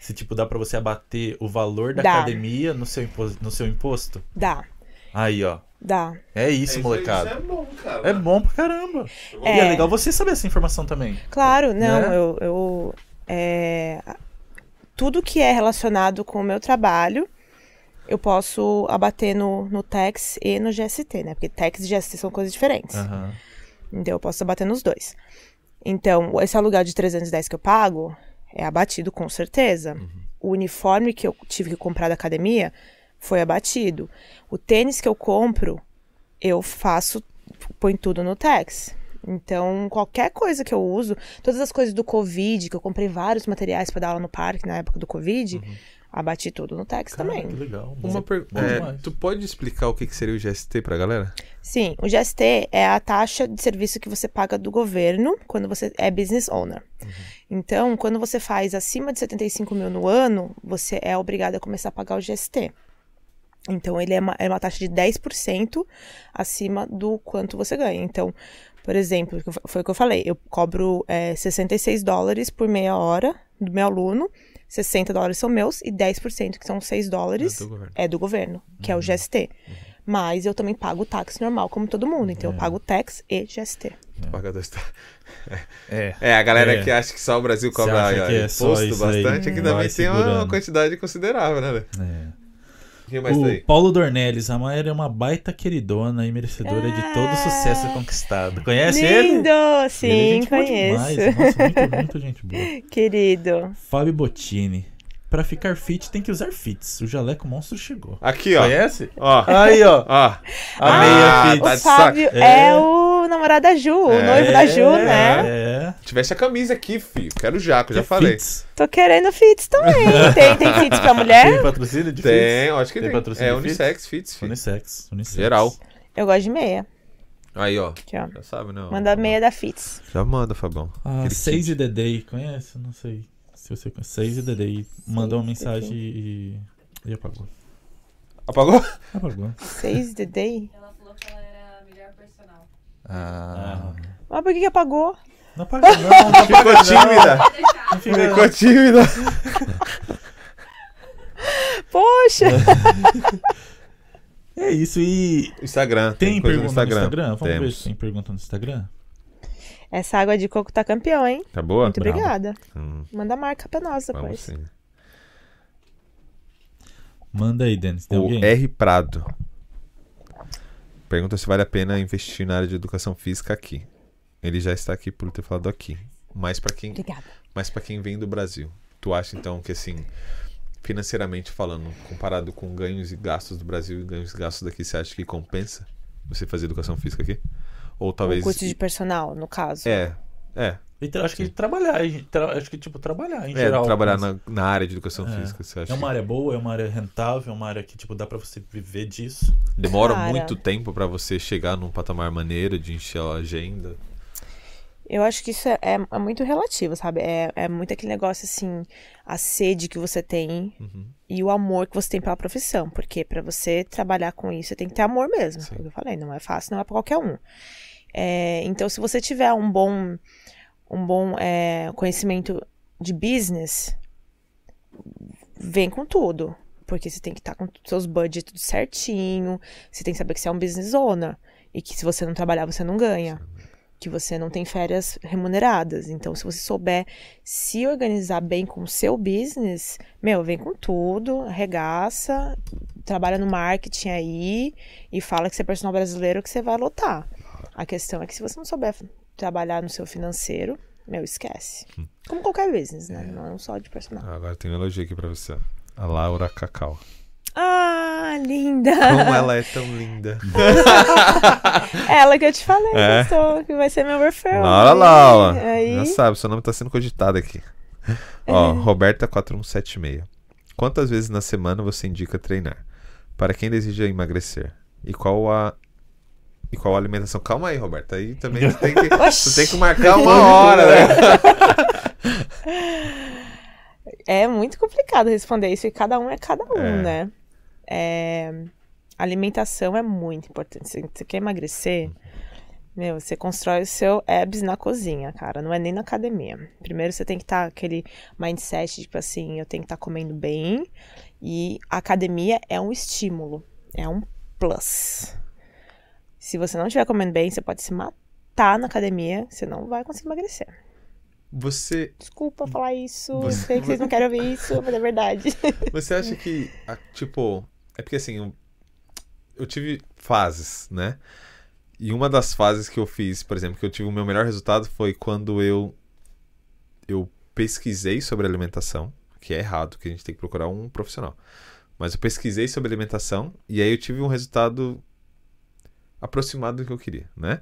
Se tipo, dá pra você abater o valor da Dá. academia no seu, no seu imposto? Dá, Aí, ó. dá. É isso, molecada. é bom, cara. É bom pra caramba. E é É. legal você saber essa informação também. Claro, não, Né? eu. eu é, tudo que é relacionado com o meu trabalho, eu posso abater no, no tax e no GST, né? Porque tax e GST são coisas diferentes. Aham. Então eu posso abater nos dois. Então, esse aluguel de 310 que eu pago é abatido com certeza. O uniforme que eu tive que comprar da academia foi abatido. O tênis que eu compro, eu faço, põe tudo no tax. Então, qualquer coisa que eu uso, todas as coisas do Covid, que eu comprei vários materiais para dar aula no parque na época do Covid, abati tudo no tax Cara, também. que legal. Uma Bom- per... bom é, tu pode explicar o que, que seria o GST pra galera? Sim, o GST é a taxa de serviço que você paga do governo quando você é business owner. Então, quando você faz acima de 75 mil no ano, você é obrigado a começar a pagar o GST. Então, ele é uma, é uma taxa de 10% acima do quanto você ganha. Então, por exemplo, foi o que eu falei, eu cobro é, 66 dólares por meia hora do meu aluno, 60 dólares são meus e 10%, que são 6 dólares, É do governo. é do governo, que é o GST. Mas eu também pago o táxi normal, como todo mundo. Então, eu pago tax e GST. Pagador está... É. É, a galera É. que acha que só o Brasil Você cobra é imposto bastante, aqui vai também tem uma quantidade considerável, né? é. Quem mais tá O aí? Paulo Dornelles, a Mayra é uma baita queridona e merecedora de todo o sucesso conquistado. Conhece ele? Lindo! Ele é Sim, gente boa conheço. Nossa, muito, muito gente boa. Querido. Fábio Bottini. Pra ficar fit tem que usar fits. O jaleco monstro chegou. Aqui, ó. Conhece? Ó. Aí, ó. Ó. A Ah, meia O tá fits. de saco. Fábio É. é. o namorado da Ju, o É. noivo da Ju, né? É. Tivesse a camisa aqui, filho. Quero já, que eu já É falei. fits. Tô querendo fits também. Tem, tem fits pra mulher? Tem patrocínio de Tem, fits? eu acho que Tem tem. patrocínio É unissex, fits, filho. Unissex. Unissex. Geral. Eu gosto de meia. Aí, ó. Aqui, ó. Já sabe, não? Manda meia da Fitz. Já manda, Fabão. Ah, Aquele Day, conhece? Não sei se você. Save the Day. Mandou uma mensagem e, e apagou. Apagou? Apagou. Seize the day? Ela falou que ela era a melhor personal. Ah. Mas por que, que apagou? Não apagou, não. não Ficou apagou, tímida. Não Ficou tímida. Poxa! É isso. E Instagram. tem, coisa pergunta no Instagram? Vamos ver Temos. se tem pergunta no Instagram. Essa água de coco tá campeão, hein? Tá boa? Muito Bravo. obrigada. Hum, Manda marca pra nós vamos depois. sim. Manda aí, Denis. Tem O alguém? R Prado. Pergunta se vale a pena investir na área de educação física aqui. Ele já está aqui por ter falado aqui. Mas para quem, Obrigada. mas para quem vem do Brasil. Tu acha então que assim, financeiramente falando, comparado com ganhos e gastos do Brasil e ganhos e gastos daqui, você acha que compensa você fazer educação física aqui? Ou talvez O curso de personal, no caso. É, é, E tra- acho que Sim. trabalhar, tra- acho que tipo trabalhar em é geral. trabalhar mas- na, na área de educação É. física, você acha É uma área boa, é uma área rentável, é uma área que tipo dá pra você viver disso. demora Cara. muito tempo para você chegar num patamar maneiro de encher a agenda? Eu acho que isso é, é- é muito relativo, sabe? É, é muito aquele negócio assim, a sede que você tem Uhum. e o amor que você tem pela profissão. Porque pra você trabalhar com isso, você tem que ter amor mesmo. Sim. Como eu falei, não é fácil, não é pra qualquer um. É, então, se você tiver um bom, um bom é, conhecimento de business, vem com tudo. Porque você tem que estar com seus budgets tudo certinho. Você tem que saber que você é um business owner. E que se você não trabalhar, você não ganha. Que você não tem férias remuneradas. Então, se você souber se organizar bem com o seu business, meu, vem com tudo, arregaça, trabalha no marketing aí e fala que você é personal brasileiro que você vai lotar. A questão é que se você não souber trabalhar no seu financeiro, meu, esquece. Como qualquer business, né? Não só de personal. Ah, Agora tem um elogio aqui pra você. A Laura Cacau. Ah, linda! Como ela é tão linda. Ela que eu te falei, É. que, vai ser meu referral. Laura Laura. Aí, Já sabe, seu nome tá sendo cogitado aqui. Ó, Roberta4176. Quantas vezes na semana você indica treinar? Para quem deseja emagrecer? E qual a. E qual a alimentação? Calma aí, Roberta. Aí também você tem que, você tem que marcar uma hora, né? É muito complicado responder isso, e cada um é cada um, É. né? É, Alimentação é muito importante. Se você quer emagrecer, meu, você constrói o seu abs na cozinha, cara, não é nem na academia. Primeiro você tem que estar aquele mindset, tipo assim, eu tenho que estar comendo bem, e a academia é um estímulo, é um plus. Se você não estiver comendo bem, você pode se matar na academia, você não vai conseguir emagrecer. Você, Desculpa falar isso, eu Você- sei que vocês não querem ouvir isso, mas é verdade. você acha que, tipo. É porque assim, eu, eu tive fases, né? E uma das fases que eu fiz, por exemplo, que eu tive o meu melhor resultado foi quando eu eu pesquisei sobre alimentação, que é errado, que a gente tem que procurar um profissional. Mas eu pesquisei sobre alimentação e aí eu tive um resultado aproximado do que eu queria, né?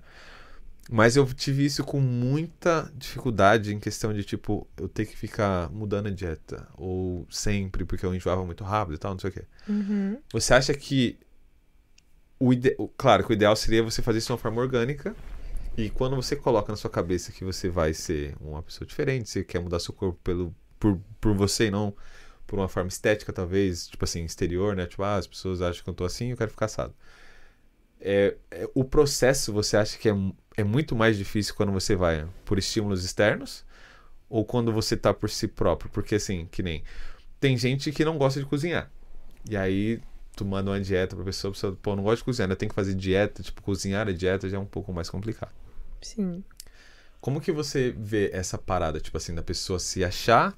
Mas eu tive isso com muita dificuldade em questão de, tipo, eu ter que ficar mudando a dieta. Ou sempre, porque eu enjoava muito rápido e tal, não sei o quê. Uhum. Você acha que. O ide... Claro que o ideal seria você fazer isso de uma forma orgânica. E quando você coloca na sua cabeça que você vai ser uma pessoa diferente, você quer mudar seu corpo pelo, por, por você e não por uma forma estética, talvez, tipo assim, exterior, né? Tipo, ah, as pessoas acham que eu tô assim eu quero ficar assado. É, é, o processo você acha que é, é muito mais difícil quando você vai por estímulos externos ou quando você tá por si próprio? Porque assim, que nem. Tem gente que não gosta de cozinhar. E aí tu manda uma dieta pra pessoa, a pessoa, pô, não gosto de cozinhar, eu tenho que fazer dieta, tipo, cozinhar a dieta já é um pouco mais complicado. Sim. Como que você vê essa parada, tipo assim, da pessoa se achar?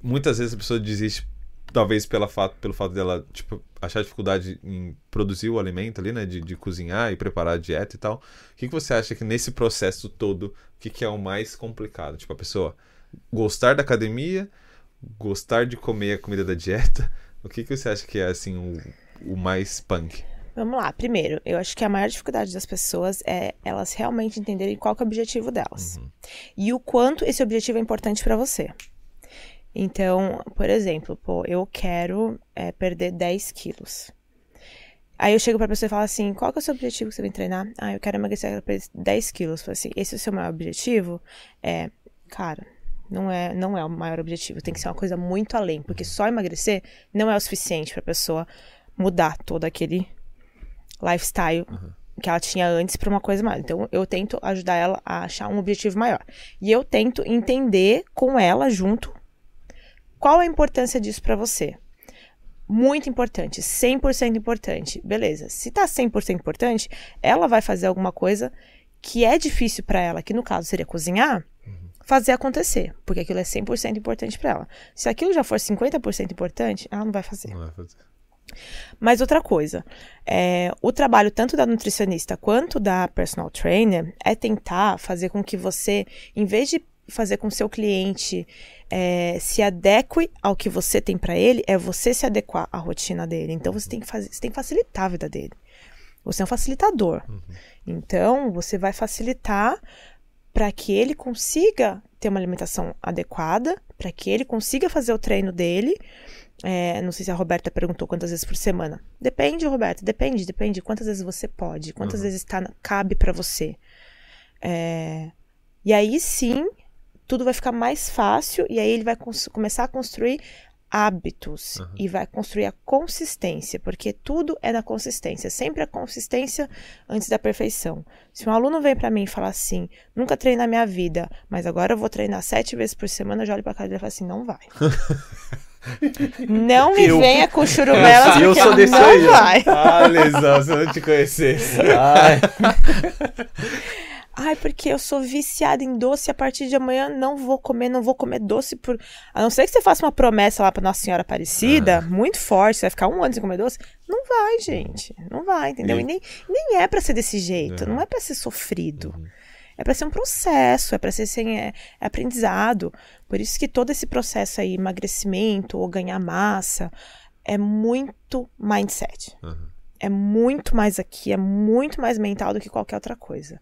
Muitas vezes a pessoa desiste, talvez pela fato, pelo fato dela, tipo, achar dificuldade em produzir o alimento ali, né? De, de cozinhar e preparar a dieta e tal. O que, que você acha que nesse processo todo, o que, que é o mais complicado? Tipo, a pessoa gostar da academia, gostar de comer a comida da dieta. O que, que você acha que é, assim, o, o mais punk? Vamos lá. Primeiro, eu acho que a maior dificuldade das pessoas é elas realmente entenderem qual é o objetivo delas. E o quanto esse objetivo é importante pra você. Então, por exemplo, pô, eu quero é, perder 10 quilos. Aí eu chego pra pessoa e falo assim: qual que é o seu objetivo que você vem treinar? Ah, eu quero emagrecer 10 quilos. Eu falo assim: esse é o seu maior objetivo? É, cara, não é, não é o maior objetivo. Tem que ser uma coisa muito além, porque só emagrecer não é o suficiente pra pessoa mudar todo aquele lifestyle que ela tinha antes pra uma coisa maior. Então eu tento ajudar ela a achar um objetivo maior. E eu tento entender com ela junto qual a importância disso pra você. Muito importante, 100% importante. Beleza. Se tá 100% importante, ela vai fazer alguma coisa que é difícil pra ela, que no caso seria cozinhar, fazer acontecer, porque aquilo é 100% importante pra ela. Se aquilo já for 50% importante, ela não vai fazer. Não vai fazer. Mas outra coisa, é, o trabalho tanto da nutricionista quanto da personal trainer é tentar fazer com que você, em vez de fazer com que seu cliente é, se adeque ao que você tem para ele, é você se adequar à rotina dele. Então você tem que fazer, você tem que facilitar a vida dele. Você é um facilitador. Então você vai facilitar para que ele consiga ter uma alimentação adequada, para que ele consiga fazer o treino dele. É, não sei se a Roberta perguntou quantas vezes por semana. Depende, Roberta, depende, depende. Quantas vezes você pode, quantas vezes tá, cabe para você. É, e aí sim, tudo vai ficar mais fácil e aí ele vai começar a construir hábitos e vai construir a consistência, porque tudo é na consistência, sempre a consistência antes da perfeição. Se um aluno vem para mim e fala assim, nunca treinei na minha vida, mas agora eu vou treinar sete vezes por semana, eu já olho pra cara dele e falo assim, não vai. não me Eu- venha com churumelas, eu porque sou desse não aí, vai. Ah, Lesão, se eu não te conhecesse. Ai, Ai, porque eu sou viciada em doce e a partir de amanhã não vou comer, não vou comer doce por. A não ser que você faça uma promessa lá pra Nossa Senhora Aparecida, muito forte, você vai ficar um ano sem comer doce. Não vai, gente. Não vai, entendeu? E nem, nem é pra ser desse jeito, não é pra ser sofrido. É pra ser um processo, é pra ser sem, é, é aprendizado. Por isso que todo esse processo aí, emagrecimento ou ganhar massa, é muito mindset. Uhum. É muito mais aqui, é muito mais mental do que qualquer outra coisa.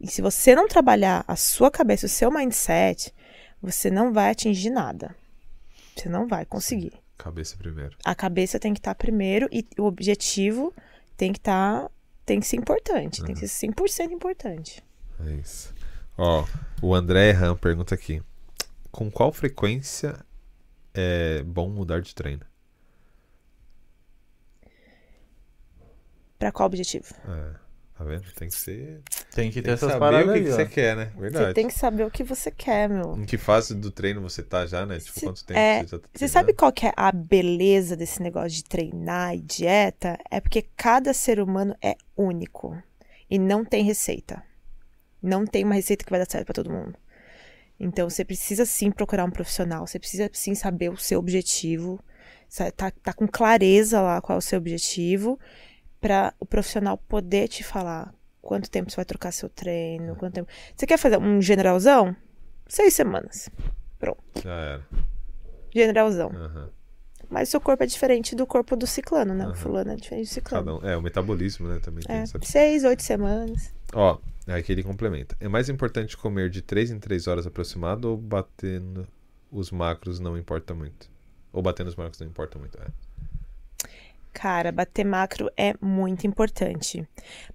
E se você não trabalhar a sua cabeça, o seu mindset, você não vai atingir nada. Você não vai conseguir. Cabeça primeiro. A cabeça tem que estar primeiro e o objetivo tem que estar. tem que ser importante. Tem que ser 100% importante. É isso. Ó, o André Ram pergunta aqui: Com qual frequência é bom mudar de treino? Pra qual objetivo? É, tá vendo? Tem que ser. tem que Tem ter que essas saber paradas o que, aí, que você quer, né? Verdade. Você tem que saber o que você quer, meu. Em que fase do treino você tá já, né? Tipo, Se- quanto tempo é, você já tá Você sabe qual que é a beleza desse negócio de treinar e dieta? É porque cada ser humano é único e não tem receita. Não tem uma receita que vai dar certo pra todo mundo. Então você precisa sim procurar um profissional, você precisa sim saber o seu objetivo, tá, tá com clareza lá qual é o seu objetivo, para o profissional poder te falar quanto tempo você vai trocar seu treino, quanto tempo. Você quer fazer um generalzão? Seis semanas. Já era. Generalzão. Aham. Mas o seu corpo é diferente do corpo do ciclano, né? Aham. O fulano é diferente do ciclano. Um. É, o metabolismo, né? Também tem É, essa. seis, oito semanas. Ó, aqui ele complementa. É mais importante comer de 3 em 3 horas aproximado ou batendo os macros não importa muito? Ou batendo os macros não importa muito, é. Cara, bater macro é muito importante.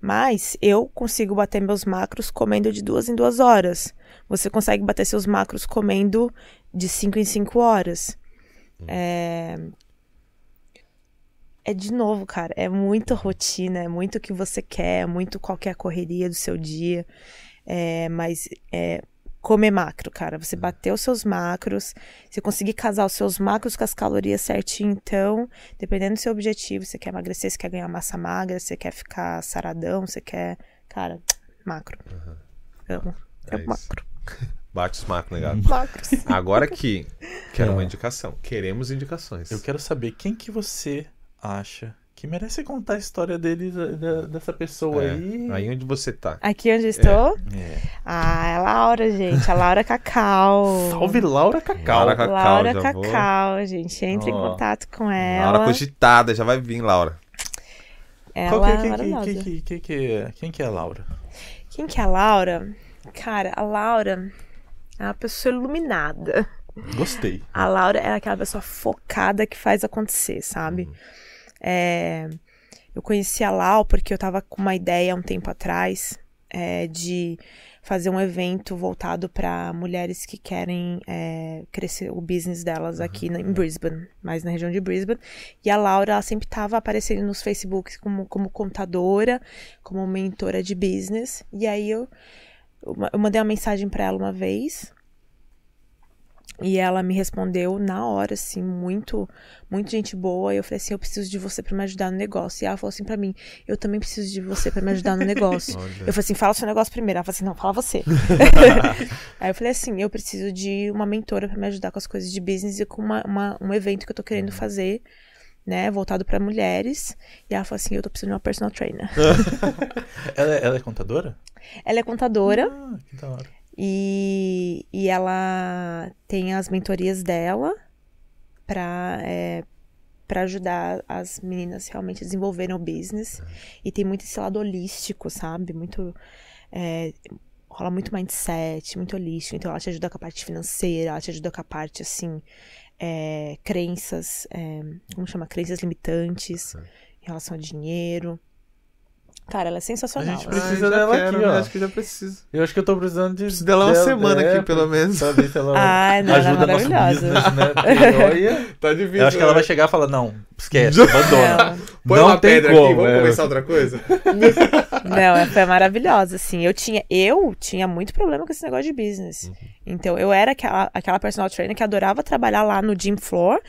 Mas eu consigo bater meus macros comendo de duas em duas horas. Você consegue bater seus macros comendo de cinco em cinco horas. É... É de novo, cara. É muito rotina, é muito o que você quer, é muito qualquer correria do seu dia. É, mas é comer macro, cara. Você bater os seus macros, você conseguir casar os seus macros com as calorias certinho, então, dependendo do seu objetivo, você quer emagrecer, você quer ganhar massa magra, você quer ficar saradão, você quer. Cara, macro. Amo. É É macro. Bate os macros, negado. Macros. Agora aqui, quero Ah. uma indicação. Queremos indicações. Eu quero saber quem que você acha que merece contar a história dele, da- dessa pessoa É, aí. Aí onde você tá? Aqui onde eu estou. É. Ah, é a Laura, gente. A Laura Cacau. Salve Laura Cacau. Laura Cacau, Laura já vou. Cacau, gente. Entre em Ó. contato com Laura ela. cogitada, já vai vir, Laura. Ela Qual que, é quem, que- quem, que- que é, quem que é a Laura? Quem que é a Laura? Cara, a Laura é uma pessoa iluminada. Gostei. A Laura é aquela pessoa focada que faz acontecer, sabe? É, Eu conheci a Lau porque eu tava com uma ideia há um tempo atrás é, de fazer um evento voltado para mulheres que querem é, crescer o business delas aqui na- em Brisbane, mais na região de Brisbane. E a Laura, ela sempre estava aparecendo nos Facebooks como, como contadora, como mentora de business. E aí eu, eu mandei uma mensagem para ela uma vez. E ela me respondeu na hora, assim, muito, muito gente boa. E eu falei assim: eu preciso de você para me ajudar no negócio. E ela falou assim para mim: eu também preciso de você para me ajudar no negócio. Olha. Eu falei assim, fala seu negócio primeiro. Ela falou assim, não, fala você. Aí eu falei assim, eu preciso de uma mentora pra me ajudar com as coisas de business e com uma, uma- um evento que eu tô querendo fazer, né, voltado pra mulheres. E ela falou assim, eu tô precisando de uma personal trainer. Ela, ela é contadora? Ela é contadora Ah, que da hora. E, e ela tem as mentorias dela pra, é, pra ajudar as meninas realmente a desenvolverem o business. E tem muito esse lado holístico, sabe? Muito. é, rola muito mindset, muito holístico. Então ela te ajuda com a parte financeira, ela te ajuda com a parte, assim, é, crenças, é, como chama? Crenças limitantes em relação a dinheiro. Cara, ela é A sensacional. gente assim. precisa já dela quero, aqui, né? ó. Acho que já preciso. Eu acho que eu tô precisando de. Preciso dela uma semana aqui, pelo menos. Se ela Ai, não, ela é ajuda maravilhosa. business, né? Olha, Tá difícil. eu acho que ela né? vai chegar e falar, não, esquece, abandona. Não, Põe não uma tem pedra como, aqui, vamos é. começar outra coisa? Não, foi maravilhosa, assim. Eu tinha, eu tinha muito problema com esse negócio de business. Uhum. Então, eu era aquela, aquela personal trainer que adorava trabalhar lá no gym floor,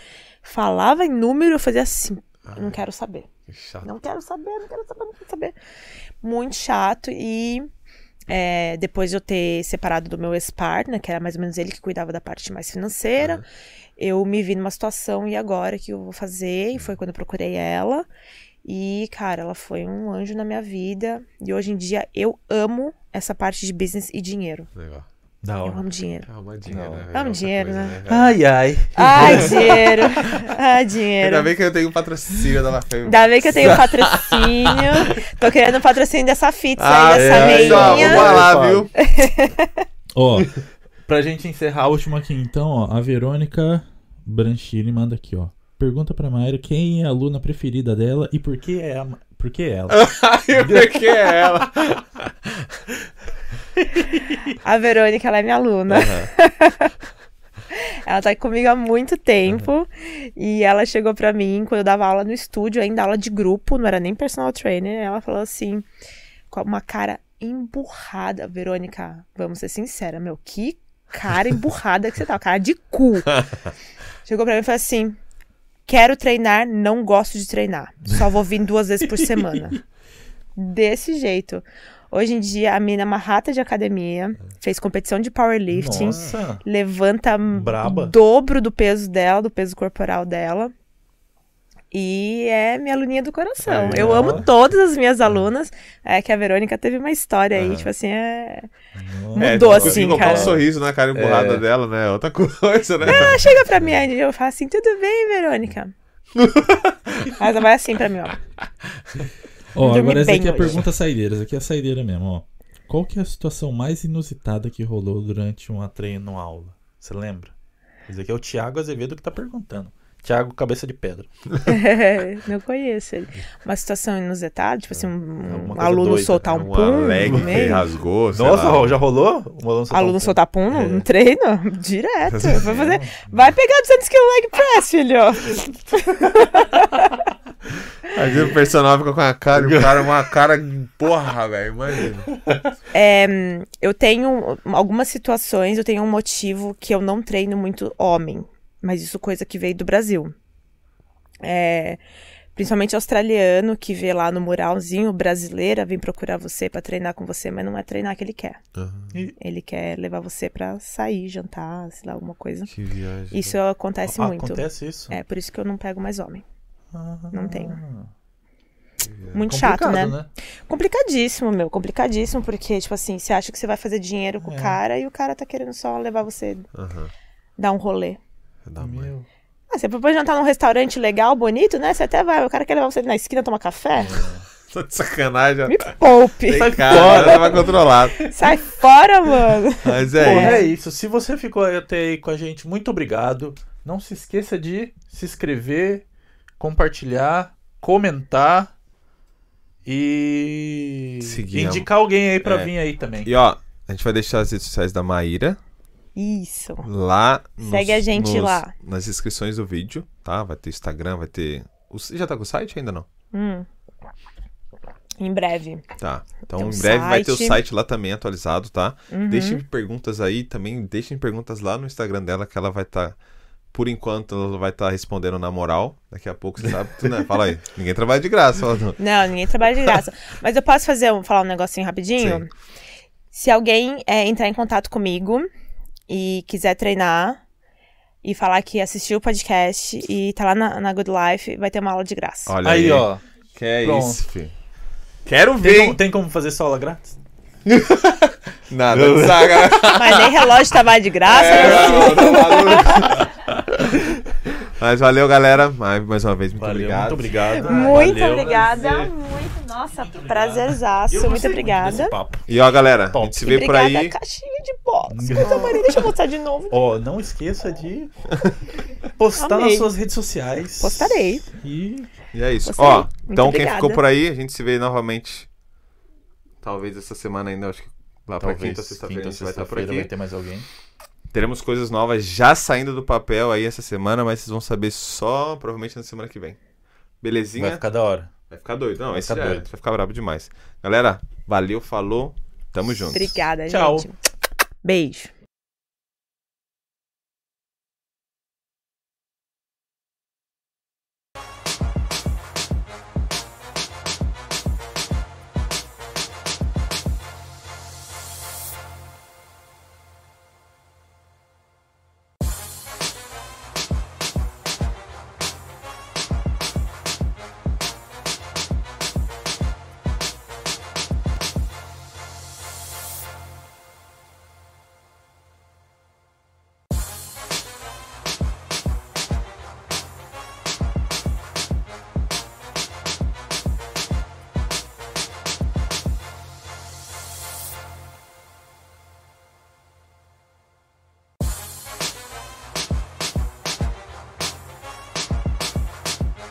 falava em número, eu fazia assim, não quero saber. Que chato. Não quero saber, não quero saber, não quero saber. Muito chato. E é, depois de eu ter separado do meu ex-partner, que era mais ou menos ele que cuidava da parte mais financeira, eu me vi numa situação, e agora que eu vou fazer? E foi quando eu procurei ela. E, cara, ela foi um anjo na minha vida. E hoje em dia eu amo essa parte de business e dinheiro. Legal. Da Eu hora. amo dinheiro. É uma dinheiro, Não. né? Amo dinheiro, coisa, né? Ai, ai. Ai, dinheiro! Ai, dinheiro! Ainda bem que eu tenho um patrocínio da La Femme. Ainda bem que eu tenho patrocínio. Tô querendo um patrocínio dessa pizza Ah, aí, dessa é, meinha. vamos lá, viu? Ó, pra gente encerrar a última aqui, então, ó, a Verônica Branchini manda aqui, ó. Pergunta pra Mayra quem é a aluna preferida dela e por que é a, por que ela? Ai, porque é ela. A Verônica, ela é minha aluna. Ela tá comigo há muito tempo. E ela chegou pra mim quando eu dava aula no estúdio, ainda aula de grupo, não era nem personal trainer. Ela falou assim, com uma cara emburrada. Verônica, vamos ser sincera, meu, que cara emburrada que você tá, cara de cu. Chegou pra mim e falou assim: quero treinar, não gosto de treinar. Só vou vir duas vezes por semana. Desse jeito. Hoje em dia, a mina é uma rata de academia, fez competição de powerlifting, Nossa. levanta Braba. o dobro do peso dela, do peso corporal dela. E é minha aluninha do coração. Aí, Eu ó. amo todas as minhas alunas. É que a Verônica teve uma história aí, Aham. tipo assim, é... Mudou é, assim, colocar cara. um sorriso na cara emburrada É. dela, né? Outra coisa, né? Ela chega pra mim aí e eu falo assim, tudo bem, Verônica? Mas ela vai assim pra mim, ó. Ó, agora essa aqui é a hoje. pergunta saideira, essa aqui é a saideira mesmo, ó. Qual que é a situação mais inusitada que rolou durante uma treino aula? Você lembra? Esse aqui é o Thiago Azevedo que tá perguntando. Thiago Cabeça de Pedra. Não conheço ele. Uma situação inusitada, tipo assim, um, Alguma um aluno doida, soltar um um pum leg no que meio. rasgou, sei Nossa, lá. já rolou? Um aluno soltar Aluno um- soltar pum no, É. no treino? Direto. Vai, fazer, vai pegar 200 kg leg press, filho. Aí o personal fica com a cara, e o cara uma cara. Porra, velho, imagina. É, eu tenho algumas situações, eu tenho um motivo que eu não treino muito homem, mas isso coisa que veio do Brasil. É, principalmente australiano que vê lá no muralzinho brasileira vem procurar você pra treinar com você, mas não é treinar que ele quer. Ele quer levar você pra sair, jantar, sei lá, alguma coisa. Que viagem. Isso acontece Ah, muito. Acontece isso? É por isso que eu não pego mais homem. Ah. não tenho. Muito chato, Complicado, né? Complicadíssimo, meu. Complicadíssimo, porque, tipo assim, você acha que você vai fazer dinheiro com É. o cara e o cara tá querendo só levar você Aham. dar um rolê. Da mãe. Meu. Ah, você propõe jantar num restaurante legal, bonito, né? Você até vai. O cara quer levar você na esquina tomar café? Tô de sacanagem. Me poupe. Sai fora. tava controlado. Sai fora, mano. Mas é Porra, é isso. isso. Se você ficou até aí com a gente, muito obrigado. Não se esqueça de se inscrever, compartilhar, comentar E Seguir a- indicar alguém aí pra É. vir aí também. E ó, a gente vai deixar as redes sociais da Maíra Isso. lá. nos- Segue a gente nos- lá. Nas inscrições do vídeo, tá? Vai ter Instagram, vai ter. Você já tá com o site ainda não? Hum. Em breve. Tá. Então Tem em breve vai ter o site. site lá também atualizado, tá? Uhum. Deixem perguntas aí também, deixem perguntas lá no Instagram dela que ela vai estar. Por enquanto, ela vai estar respondendo na moral. Daqui a pouco você sabe. Tu, né? Fala aí. Ninguém trabalha de graça. tu. Não, ninguém trabalha de graça. Mas eu posso fazer um, falar um negocinho rapidinho? Sim. Se alguém é, entrar em contato comigo e quiser treinar e falar que assistiu o podcast e tá lá na, na Good Life, vai ter uma aula de graça. Olha Aí, aí. ó. Que é Pronto. isso, filho. Quero Tem ver. como, hein? tem como fazer sola grátis? Nada de saga. Mas nem relógio trabalha de graça. É, né? não, tá. Mas valeu, galera. Mais mais uma vez, muito Valeu, obrigado. muito obrigado. Muito Valeu. obrigada. Prazer. Muito, nossa, Eu prazerzaço. Muito obrigada. E ó, galera, a gente se E vê por aí. caixinha de box. Maria, deixa eu mostrar de novo. Ó, não esqueça de postar Amei. nas suas redes sociais. Postarei. E E é isso. Gostei. Ó, Muito então quem obrigada. ficou por aí, a gente se vê novamente. Talvez essa semana ainda, acho que lá pra talvez quinta, sexta-feira a gente vai estar por sexta-feira vai aqui. ter mais alguém. Teremos coisas novas já saindo do papel aí essa semana, mas vocês vão saber só provavelmente na semana que vem. Belezinha? Vai ficar da hora. Vai ficar doido. Não, Vai esse ficar já é. doido. vai ficar brabo demais. Galera, valeu, falou. Tamo junto. Obrigada, Tchau. gente. Beijo.